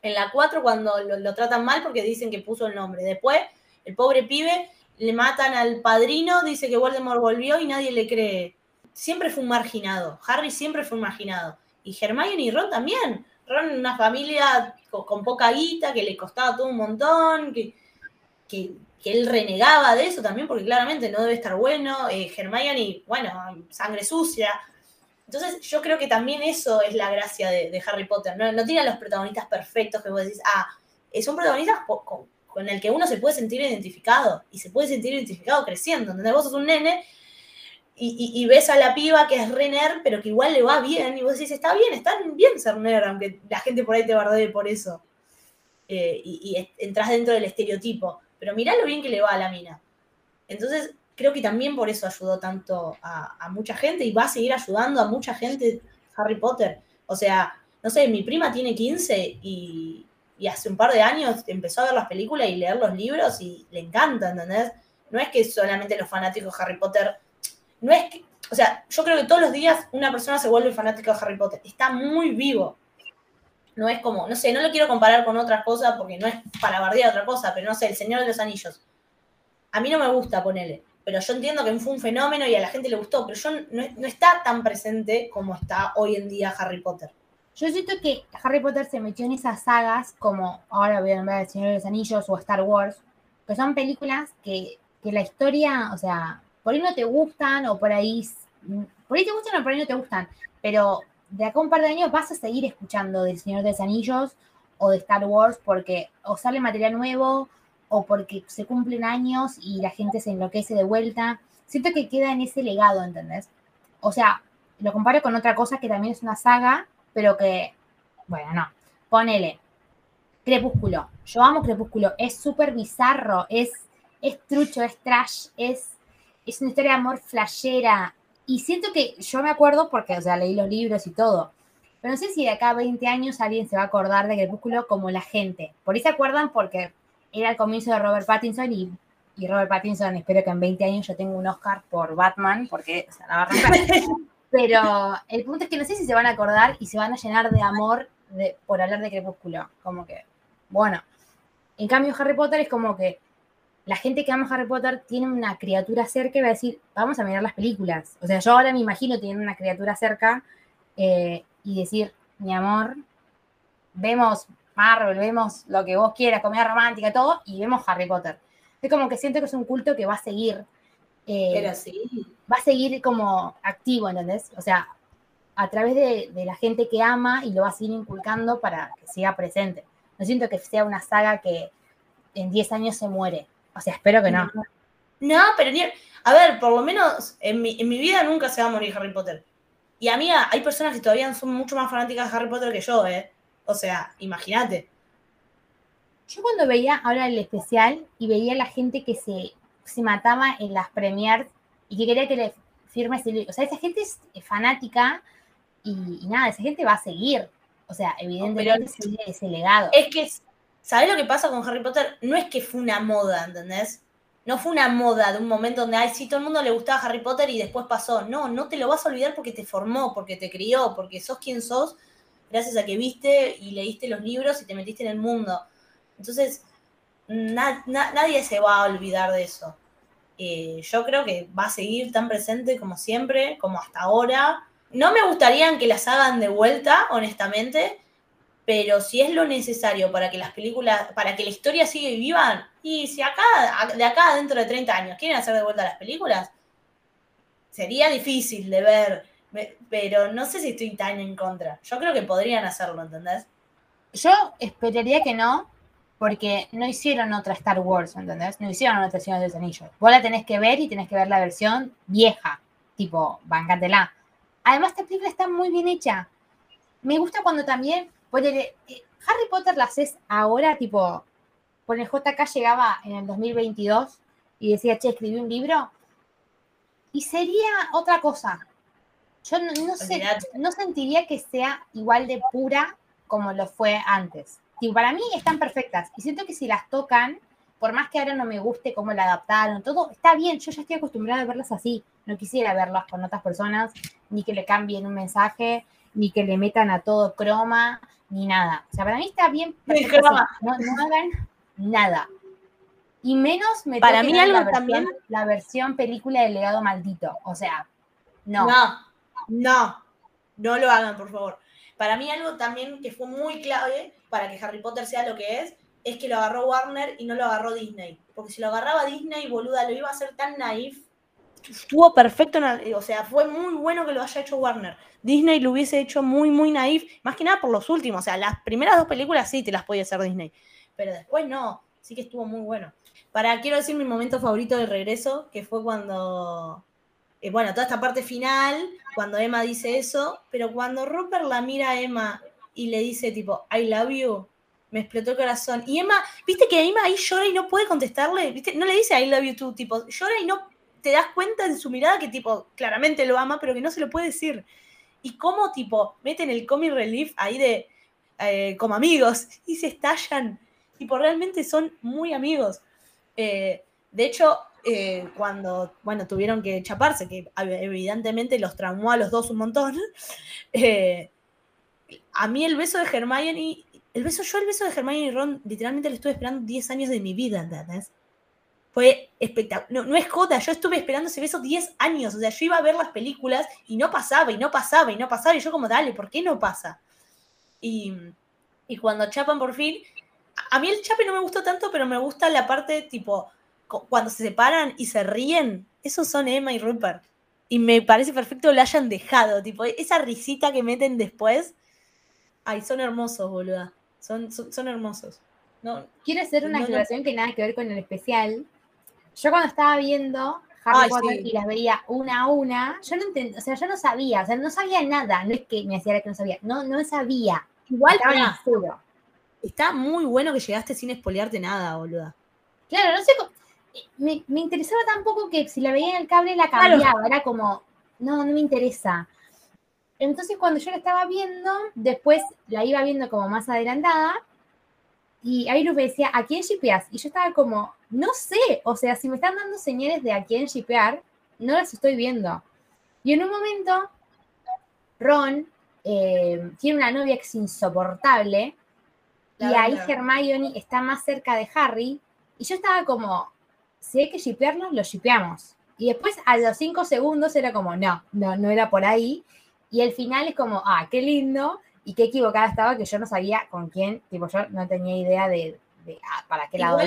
B: En la 4 cuando lo, tratan mal porque dicen que puso el nombre. Después, el pobre pibe le matan al padrino, dice que Voldemort volvió y nadie le cree. Siempre fue un marginado. Harry siempre fue un marginado. Y Hermione y Ron también. Ron una familia con, con poca guita, que le costaba todo un montón, que, que, él renegaba de eso también, porque claramente no debe estar bueno. Eh, Hermione, bueno, sangre sucia. Entonces, yo creo que también eso es la gracia de, Harry Potter. No, no tiene los protagonistas perfectos que vos decís, ah, son protagonistas po- con, con el que uno se puede sentir identificado y se puede sentir identificado creciendo. ¿entendés? Vos sos un nene y, y- ves a la piba que es re pero que igual le va bien, y vos decís, está bien, está bien ser nerd, aunque la gente por ahí te bardee por eso. Eh, y, entras dentro del estereotipo. Pero mirá lo bien que le va a la mina. Entonces, creo que también por eso ayudó tanto a, mucha gente y va a seguir ayudando a mucha gente Harry Potter. O sea, no sé, mi prima tiene 15 y, y hace un par de años empezó a ver las películas y leer los libros y le encanta, ¿entendés? No es que solamente los fanáticos de Harry Potter, no es que, o sea, yo creo que todos los días una persona se vuelve fanática de Harry Potter, está muy vivo. No es como, no sé, no lo quiero comparar con otras cosas porque no es para bardear otra cosa, pero no sé, El Señor de los Anillos. A mí no me gusta ponerle, pero yo entiendo que fue un fenómeno y a la gente le gustó, pero yo no, no está tan presente como está hoy en día Harry Potter.
A: Yo siento que Harry Potter se metió en esas sagas como ahora voy a nombrar El Señor de los Anillos o Star Wars, que son películas que, que la historia, o sea, por ahí no te gustan o por ahí, por ahí te gustan o por ahí no te gustan, pero de acá un par de años vas a seguir escuchando del Señor de los Anillos o de Star Wars porque o sale material nuevo o porque se cumplen años y la gente se enloquece de vuelta. Siento que queda en ese legado, ¿entendés? O sea, lo comparo con otra cosa que también es una saga, pero que, bueno, no, ponele. Crepúsculo. Yo amo Crepúsculo. Es súper bizarro, es, es trucho, es trash, es, es una historia de amor flashera. Y siento que yo me acuerdo porque, o sea, leí los libros y todo. Pero no sé si de acá a 20 años alguien se va a acordar de Crepúsculo como la gente. Por ahí se acuerdan porque era el comienzo de Robert Pattinson y, y Robert Pattinson, espero que en 20 años yo tenga un Oscar por Batman, porque o sea, la va a romper. <laughs> Pero el punto es que no sé si se van a acordar y se van a llenar de amor de, por hablar de Crepúsculo. Como que, bueno. En cambio, Harry Potter es como que la gente que ama Harry Potter tiene una criatura cerca y va a decir, vamos a mirar las películas. O sea, yo ahora me imagino teniendo una criatura cerca eh, y decir, mi amor, vemos Marvel, vemos lo que vos quieras, comedia romántica, todo, y vemos Harry Potter. Es como que siento que es un culto que va a seguir. eh,
B: Pero sí.
A: va a seguir como activo, ¿entendés? O sea, a través de, de la gente que ama y lo va a seguir inculcando para que siga presente. No siento que sea una saga que en 10 años se muere. O sea, espero que no.
B: No, pero ni. A ver, por lo menos en mi, en mi vida nunca se va a morir Harry Potter. Y amiga, hay personas que todavía son mucho más fanáticas de Harry Potter que yo, ¿eh? O sea, imagínate.
A: Yo cuando veía ahora el especial y veía a la gente que se, se mataba en las premiers y que quería que le firmes el libro. O sea, esa gente es fanática y, y nada, esa gente va a seguir. O sea, evidentemente
B: pero-
A: sigue ese legado.
B: Es que, ¿sabes lo que pasa con Harry Potter? No es que fue una moda, ¿entendés? No fue una moda de un momento donde, ay, sí, todo el mundo le gustaba Harry Potter y después pasó. No, no te lo vas a olvidar porque te formó, porque te crió, porque sos quien sos, gracias a que viste y leíste los libros y te metiste en el mundo. Entonces, na- na- nadie se va a olvidar de eso. Eh, yo creo que va a seguir tan presente como siempre, como hasta ahora. No me gustaría que las hagan de vuelta, honestamente, pero si es lo necesario para que las películas, para que la historia siga viva, y si acá, de acá dentro de 30 años quieren hacer de vuelta las películas, sería difícil de ver, pero no sé si estoy tan en contra. Yo creo que podrían hacerlo, ¿entendés?
A: Yo esperaría que no, porque no hicieron otra Star Wars, ¿entendés? No hicieron otra Señor de los Anillos. Vos la tenés que ver y tenés que ver la versión vieja, tipo, bancátela. Además, esta película está muy bien hecha. Me gusta cuando también, ponele, eh, Harry Potter la haces ahora, tipo, el JK llegaba en el 2022 y decía, che, escribí un libro, y sería otra cosa. Yo no, no sé, no sentiría que sea igual de pura como lo fue antes. Tipo, para mí están perfectas. Y siento que si las tocan, por más que ahora no me guste cómo la adaptaron, todo está bien, yo ya estoy acostumbrada a verlas así. No quisiera verlas con otras personas, ni que le cambien un mensaje, ni que le metan a todo croma, ni nada. O sea, para mí está bien. Perfecto. No, no hagan nada. Y menos me
B: Para mí algo
A: la versión,
B: también-
A: la versión película del legado maldito. O sea, no.
B: No, no, no lo hagan, por favor. Para mí algo también que fue muy clave para que Harry Potter sea lo que es, es que lo agarró Warner y no lo agarró Disney. Porque si lo agarraba Disney, boluda, lo iba a hacer tan naif. Estuvo perfecto, o sea, fue muy bueno que lo haya hecho Warner. Disney lo hubiese hecho muy, muy naif, más que nada por los últimos. O sea, las primeras dos películas sí te las podía hacer Disney, pero después no. Sí que estuvo muy bueno. Para, quiero decir mi momento favorito del regreso, que fue cuando eh, bueno, toda esta parte final, cuando Emma dice eso, pero cuando Rupert la mira a Emma y le dice tipo, I love you, me explotó el corazón. Y Emma, viste que Emma ahí llora y no puede contestarle, viste, no le dice I love you too, tipo, llora y no te das cuenta en su mirada que tipo, claramente lo ama, pero que no se lo puede decir. Y cómo tipo, meten el comic relief ahí de eh, como amigos y se estallan. Tipo, realmente son muy amigos. Eh, de hecho, eh, cuando, bueno, tuvieron que chaparse, que ev- evidentemente los traumó a los dos un montón, <laughs> a mí el beso de Hermione, el beso, yo el beso de Hermione y Ron, literalmente lo estuve esperando 10 años de mi vida, ¿entendés? Fue espectacular. No, no es joda, yo estuve esperando ese beso 10 años, o sea, yo iba a ver las películas y no pasaba, y no pasaba, y no pasaba, y yo como, dale, ¿por qué no pasa? Y, y cuando chapan por fin, a- mí el chape no me gustó tanto, pero me gusta la parte tipo, cu- cuando se separan y se ríen, esos son Emma y Rupert. Y me parece perfecto lo hayan dejado, tipo, esa risita que meten después. Ay, son hermosos, boluda. Son, son, son hermosos. No,
A: Quiero hacer una
B: No, no.
A: aclaración que nada que ver con el especial. Yo cuando estaba viendo Harry
B: Ay,
A: Potter
B: sí.
A: y las veía una a una, yo no entendía, o sea, yo no sabía, o sea, no sabía nada, no es que me hacía la que no sabía, no, no sabía.
B: igual
A: Estaba cero.
B: está muy bueno que llegaste sin espolearte nada, boluda.
A: Claro, no sé, cómo- me, me interesaba tampoco que si la veía en el cable la
B: Claro.
A: cambiaba, era como, no, no me interesa. Entonces cuando yo la estaba viendo, después la iba viendo como más adelantada, y Airus me decía, ¿a quién shipeas? Y yo estaba como, no sé, o sea, si me están dando señales de a quién shipear, no las estoy viendo. Y en un momento, Ron eh, tiene una novia que es insoportable,
B: La
A: y ahí. Hermione está más cerca de Harry, y yo estaba como, si hay que shipearnos, lo shipeamos. Y después a los cinco segundos era como, no, no, no era por ahí. Y el final es como, ah, qué lindo, y qué equivocada estaba que yo no sabía con quién, tipo, yo no tenía idea de, de, ah, para qué lado.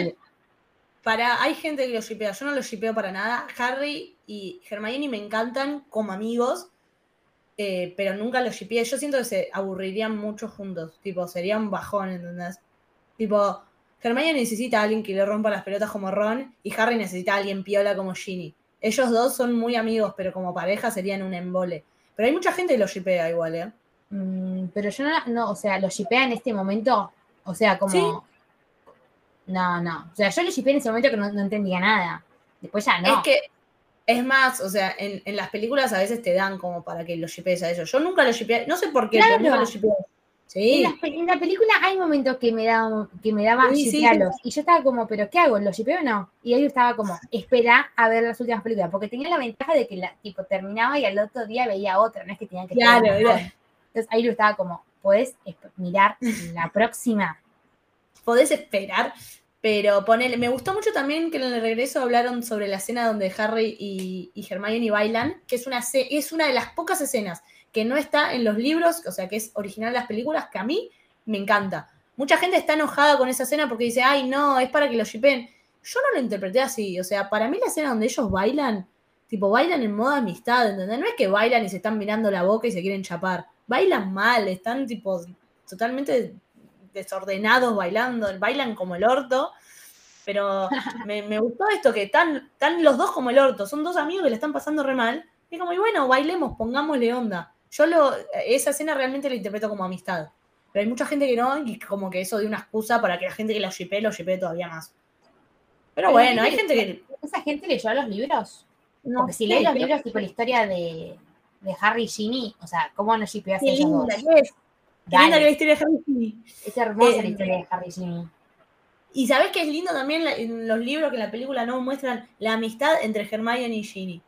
B: Para, hay gente que lo shipea, yo no lo shipeo para nada. Harry y Hermione me encantan como amigos, eh, pero nunca los shipeé. Yo siento que se aburrirían mucho juntos, tipo, sería un bajón, ¿entendés? Tipo, Hermione necesita a alguien que le rompa las pelotas como Ron y Harry necesita a alguien piola como Ginny. Ellos dos son muy amigos, pero como pareja serían un embole. Pero hay mucha gente que lo shipea igual, ¿eh?
A: Mm, pero yo no, no, o sea, lo shipea en este momento, o sea, como...
B: Sí.
A: No, no, o sea, yo lo shipeé en ese momento que no, no entendía nada. Después ya no.
B: Es que, es más, o sea, en, en las películas a veces te dan como para que lo shipees a ellos. Yo nunca lo shipeé, no sé por qué, pero
A: Claro.
B: nunca lo shipeé. Sí.
A: en la película hay momentos que me daba, que me daba
B: Sí, sí.
A: Y yo estaba como, ¿pero qué hago? ¿Lo shipeo o no? Y ahí estaba como, espera a ver las últimas películas. Porque tenía la ventaja de que la, tipo terminaba y al otro día veía otra. No es que tenían que
B: Claro,
A: Entonces ahí lo estaba como, ¿podés mirar la <laughs> próxima?
B: podés esperar. Pero ponele, me gustó mucho también que en el regreso hablaron sobre la escena donde Harry y, y Hermione bailan, que es una, es una de las pocas escenas que no está en los libros, o sea, que es original de las películas, que a mí me encanta. Mucha gente está enojada con esa escena porque dice, ay, no, es para que lo shipen. Yo no lo interpreté así, o sea, para mí la escena donde ellos bailan, tipo, bailan en modo amistad, ¿entendés? No es que bailan y se están mirando la boca y se quieren chapar. Bailan mal, están, tipo, totalmente desordenados bailando, bailan como el orto. Pero <laughs> me, me gustó esto, que están, están los dos como el orto, son dos amigos que le están pasando re mal. Y como, y bueno, bailemos, pongámosle onda. Yo lo, esa escena realmente la interpreto como amistad. Pero hay mucha gente que no, y como que eso de una excusa para que la gente que la shipee lo shipee todavía más. Pero
A: Pero
B: bueno,
A: hay
B: gente que.
A: ¿Esa gente leyó los libros?
B: No
A: Porque si lee los libros, tipo la historia de, de Harry y Ginny, o sea, ¿cómo no shipeas
B: Qué linda que es. Qué linda que la historia de Harry.
A: es hermosa
B: Eh,
A: la historia de Harry y Ginny.
B: Y sabés que es lindo también la- en los libros que en la película no muestran la amistad entre Hermione y Ginny.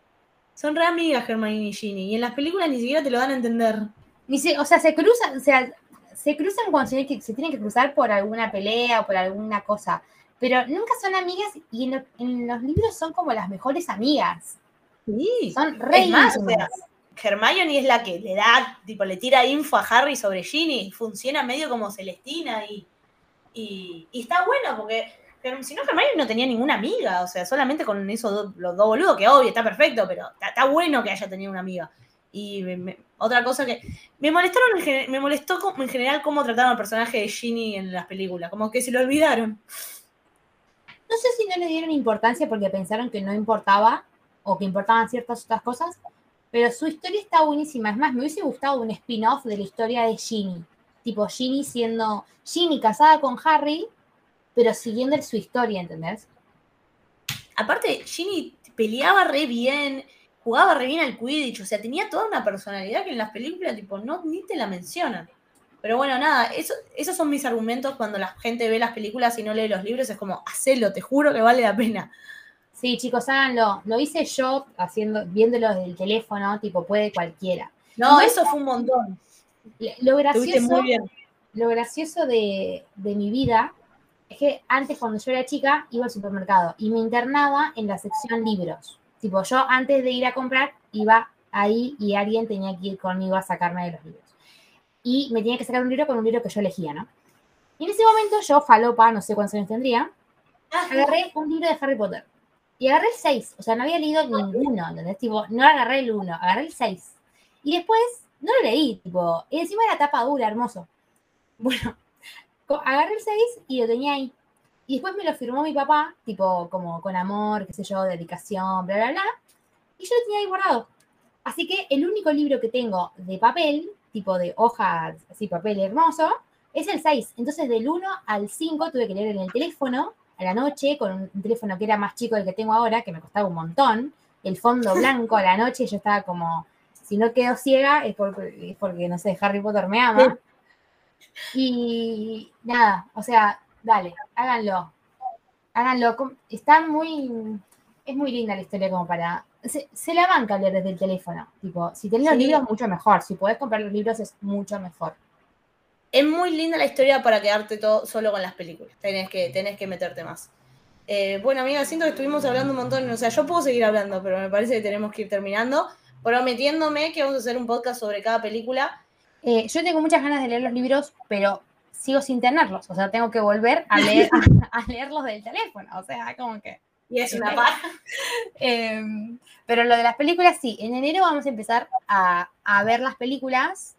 B: Son re amigas Hermione y Ginny. Y en las películas ni siquiera te lo dan a entender.
A: Ni se- o sea, se cruzan, o sea, se cruzan cuando se, tienen que- se tienen que cruzar por alguna pelea o por alguna cosa. Pero nunca son amigas y en, lo- en los libros son como las mejores amigas.
B: Sí.
A: Son re
B: Es más, o
A: íntimas.
B: sea, Hermione es la que le da, tipo, le tira info a Harry sobre Ginny. Funciona medio como Celestina y, y, está bueno porque si no, Hermione no tenía ninguna amiga. O sea, solamente con esos los dos boludos, que obvio, está perfecto, pero está, bueno que haya tenido una amiga. Y me- otra cosa que me molestaron, en me molestó en general cómo trataron al personaje de Ginny en las películas, como que se lo olvidaron.
A: No sé si no le dieron importancia porque pensaron que no importaba o que importaban ciertas otras cosas, pero su historia está buenísima. Es más, me hubiese gustado un spin-off de la historia de Ginny. Tipo Ginny siendo Ginny casada con Harry, pero siguiendo su historia, ¿entendés?
B: Aparte, Ginny peleaba re bien, jugaba re bien al Quidditch, o sea, tenía toda una personalidad que en las películas, tipo, no, ni te la mencionan. Pero bueno, nada, eso, esos son mis argumentos cuando la gente ve las películas y no lee los libros, es como, hacelo, te juro que vale la pena.
A: Sí, chicos, háganlo. Lo hice yo haciendo, viéndolo desde el teléfono, tipo, puede cualquiera.
B: No, eso fue un montón.
A: Lo gracioso, lo gracioso de, de mi vida es que antes, cuando yo era chica, iba al supermercado y me internaba en la sección libros. Tipo, yo antes de ir a comprar, iba ahí y alguien tenía que ir conmigo a sacarme de los libros. Y me tenía que sacar un libro con un libro que yo elegía, ¿no? Y en ese momento yo, falopa, no sé cuántos años tendría, agarré un libro de Harry Potter. Y agarré el 6. O sea, no había leído ninguno, ¿entendés? Tipo, no agarré el 1, agarré el 6. Y después no lo leí, tipo, y encima era tapa dura, hermoso. <laughs> Bueno, agarré el 6 y lo tenía ahí. Y después me lo firmó mi papá, tipo, como con amor, qué sé yo, dedicación, bla, bla, bla. Y yo lo tenía ahí guardado. Así que el único libro que tengo de papel, tipo de hojas, así, papel hermoso, es el 6. Entonces, del 1 al 5 tuve que leer en el teléfono a la noche, con un, teléfono que era más chico del que tengo ahora, que me costaba un montón. El fondo blanco a la noche, yo estaba como, si no quedo ciega, es porque, es porque no sé, Harry Potter me ama. Y nada, o sea, dale, háganlo. Háganlo. Está muy. Es muy linda la historia como para. Se, se la banca leer desde el teléfono. Tipo, si tenés los libros, mucho mejor. Si podés comprar los libros, es mucho mejor.
B: Es muy linda la historia para quedarte todo solo con las películas. Tenés que, tenés que meterte más. Eh, bueno, amiga, siento que estuvimos hablando un montón. O sea, yo puedo seguir hablando, pero me parece que tenemos que ir terminando. Prometiéndome que vamos a hacer un podcast sobre cada película.
A: Eh, yo tengo muchas ganas de leer los libros, pero sigo sin tenerlos. O sea, tengo que volver a <laughs> leer, a, leerlos del teléfono. O sea, como que.
B: Y es una
A: Ok.
B: paja. <laughs>
A: Eh, pero lo de las películas, sí. En enero vamos a empezar a, a ver las películas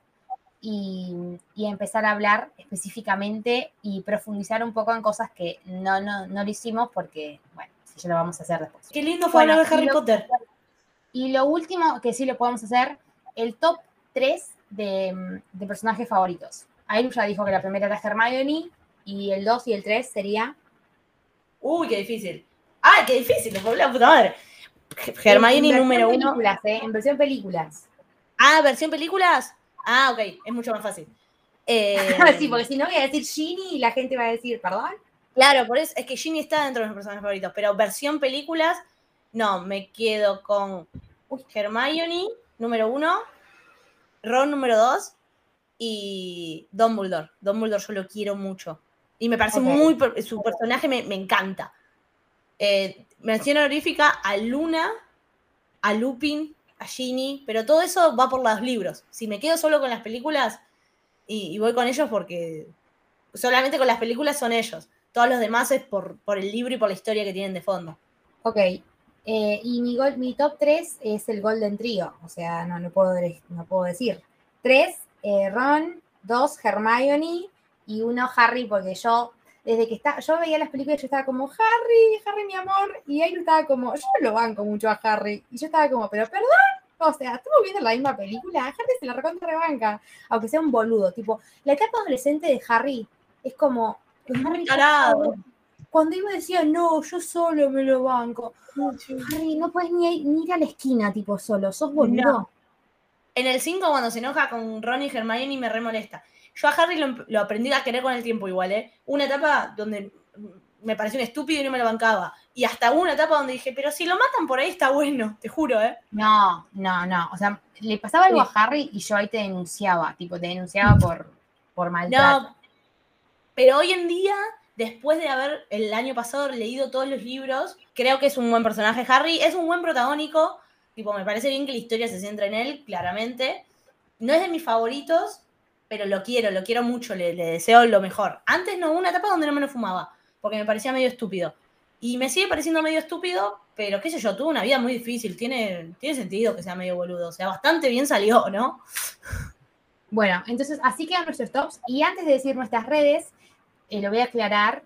A: y, empezar a hablar específicamente y profundizar un poco en cosas que no, no, no lo hicimos porque, bueno, si ya lo vamos a hacer después.
B: Qué lindo fue
A: Bueno,
B: hablar de
A: y
B: Harry
A: lo-
B: Potter.
A: Y lo último que sí lo podemos hacer, el top 3 de, de personajes favoritos. Ailu ya dijo que la primera era Hermione y el 2 y el 3 sería...
B: Uy, qué difícil. ¡Ay, qué difícil! Por la puta madre. Hermione número uno.
A: películas, ¿eh? En versión películas.
B: Ah, versión películas. Ah, ok, es mucho más fácil. <laughs> Eh,
A: sí, porque si no voy a decir Ginny y la gente va a decir, perdón.
B: Claro, por eso es que Ginny está dentro de mis personajes favoritos, pero versión películas, no, me quedo con Hermione, número uno, Ron, número dos, y Dumbledore. Dumbledore yo lo quiero mucho. Y me parece muy, su personaje me, me encanta. Eh, mención honorífica a Luna, a Lupin, Ginny, pero todo eso va por los libros. Si me quedo solo con las películas y, voy con ellos porque solamente con las películas son ellos. Todos los demás es por, el libro y por la historia que tienen de fondo.
A: Ok. eh, y mi, gol- mi top 3 es el Golden Trio. O sea, no, no, puedo, no puedo decir. 3, Ron. 2, Hermione. Y uno, Harry, porque yo, desde que está, yo veía las películas, yo estaba como, Harry, Harry, mi amor. Y ahí estaba como, yo no lo banco mucho a Harry. Y yo estaba como, pero perdón. O sea, estamos viendo la misma película. Harry se la recontra rebanca. Aunque sea un boludo. Tipo, la etapa adolescente de Harry es como. Harry. Cuando iba decía, no, yo solo me lo banco. Harry, no puedes ni, ni ir a la esquina, tipo, solo. Sos boludo.
B: No. En el 5, cuando se enoja con Ron y Hermione, me remolesta. Yo a Harry lo, lo aprendí a querer con el tiempo igual, ¿eh? Una etapa donde me pareció un estúpido y no me lo bancaba. Y hasta hubo una etapa donde dije, pero si lo matan por ahí está bueno, te juro, ¿eh?
A: No, no, no. O sea, le pasaba algo
B: Sí.
A: a Harry y yo ahí te denunciaba, tipo, te denunciaba por, por maltrato.
B: No, pero hoy en día, después de haber el año pasado leído todos los libros, creo que es un buen personaje. Harry es un buen protagónico. Tipo, me parece bien que la historia se centra en él, claramente. No es de mis favoritos, pero lo quiero, lo quiero mucho, le, deseo lo mejor. Antes no una etapa donde no me lo fumaba, porque me parecía medio estúpido. Y me sigue pareciendo medio estúpido, pero qué sé yo, tuvo una vida muy difícil. Tiene, tiene sentido que sea medio boludo. O sea, bastante bien salió, ¿no?
A: Bueno, entonces así quedan nuestros tops. Y antes de decir nuestras redes, eh, lo voy a aclarar.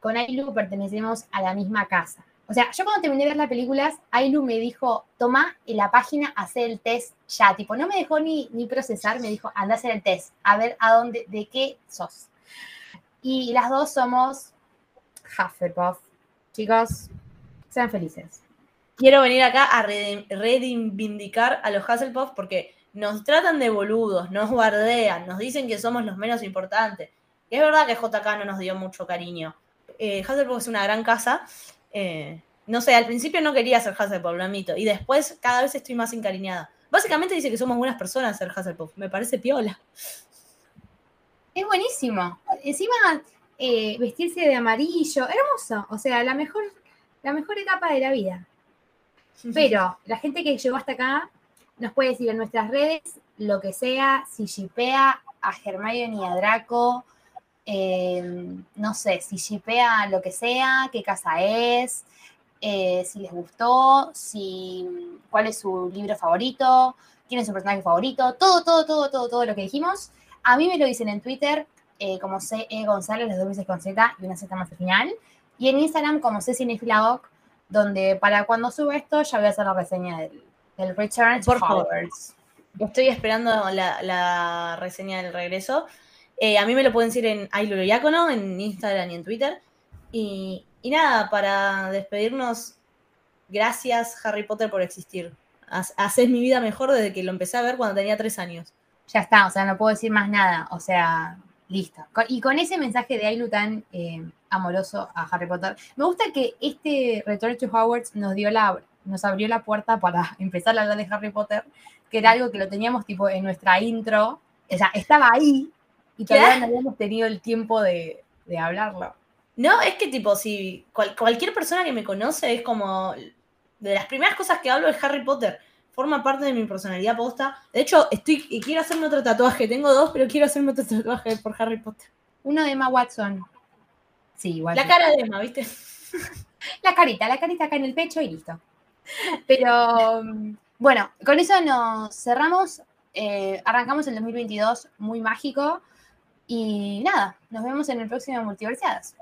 A: Con Ailu pertenecemos a la misma casa. O sea, yo cuando terminé de ver las películas, Ailu me dijo, toma en la página, hacer el test ya. Tipo, no me dejó ni, ni procesar, me dijo, anda a hacer el test, a ver a dónde, de qué sos. Y las dos somos Hufflepuff. Chicos, sean felices.
B: quiero venir acá a reivindicar a los Hasselhoff porque nos tratan de boludos, nos bardean, nos dicen que somos los menos importantes. Y es verdad que JK no nos dio mucho cariño. Eh, Hasselhoff es una gran casa. Eh, no sé, al principio no quería ser Hasselhoff, lo admito. Y después cada vez estoy más encariñada. Básicamente dice que somos buenas personas ser Hasselhoff. Me parece piola.
A: Es buenísimo. Encima, eh, vestirse de amarillo, hermoso. O sea, la mejor, la mejor etapa de la vida. <laughs> Pero la gente que llegó hasta acá nos puede decir en nuestras redes lo que sea, si shipea a Hermione y a Draco, eh, no sé, si shipea lo que sea, qué casa es, eh, si les gustó, si cuál es su libro favorito, quién es su personaje favorito, todo, todo, todo, todo, todo lo que dijimos. A mí me lo dicen en Twitter eh, como C. E. González, las dos veces con Z y una Z más al final. Y en Instagram como C. Cinefiladoc, donde para cuando suba esto ya voy a hacer la reseña del, del Return
B: Por favor.
A: Hogwarts.
B: Estoy esperando la, la reseña del regreso. Eh, a mí me lo pueden decir en Ailulo Diácono, en Instagram y en Twitter. Y, y nada, para despedirnos, gracias Harry Potter por existir. Haces mi vida mejor desde que lo empecé a ver cuando tenía tres años.
A: Ya está, o sea, no puedo decir más nada. O sea, listo. Y con ese mensaje de Ailu tan eh, amoroso a Harry Potter, me gusta que este Return to Hogwarts nos dio la, nos abrió la puerta para <laughs> empezar a hablar de Harry Potter, que era algo que lo teníamos tipo en nuestra intro. O sea, estaba ahí y todavía
B: Claro.
A: no habíamos tenido el tiempo de, de hablarlo.
B: No, es que tipo, si cual- cualquier persona que me conoce es como de las primeras cosas que hablo es Harry Potter. Forma parte de mi personalidad posta. De hecho, estoy y quiero hacerme otro tatuaje. Tengo dos, pero quiero hacerme otro tatuaje por Harry Potter.
A: Uno de Emma Watson. Sí, igual.
B: La cara de Emma, ¿viste? <laughs>
A: La carita, la carita acá en el pecho y listo. Pero mm, bueno, con eso nos cerramos. eh, arrancamos el 2022 muy mágico. Y nada, nos vemos en el próximo Multiversiadas.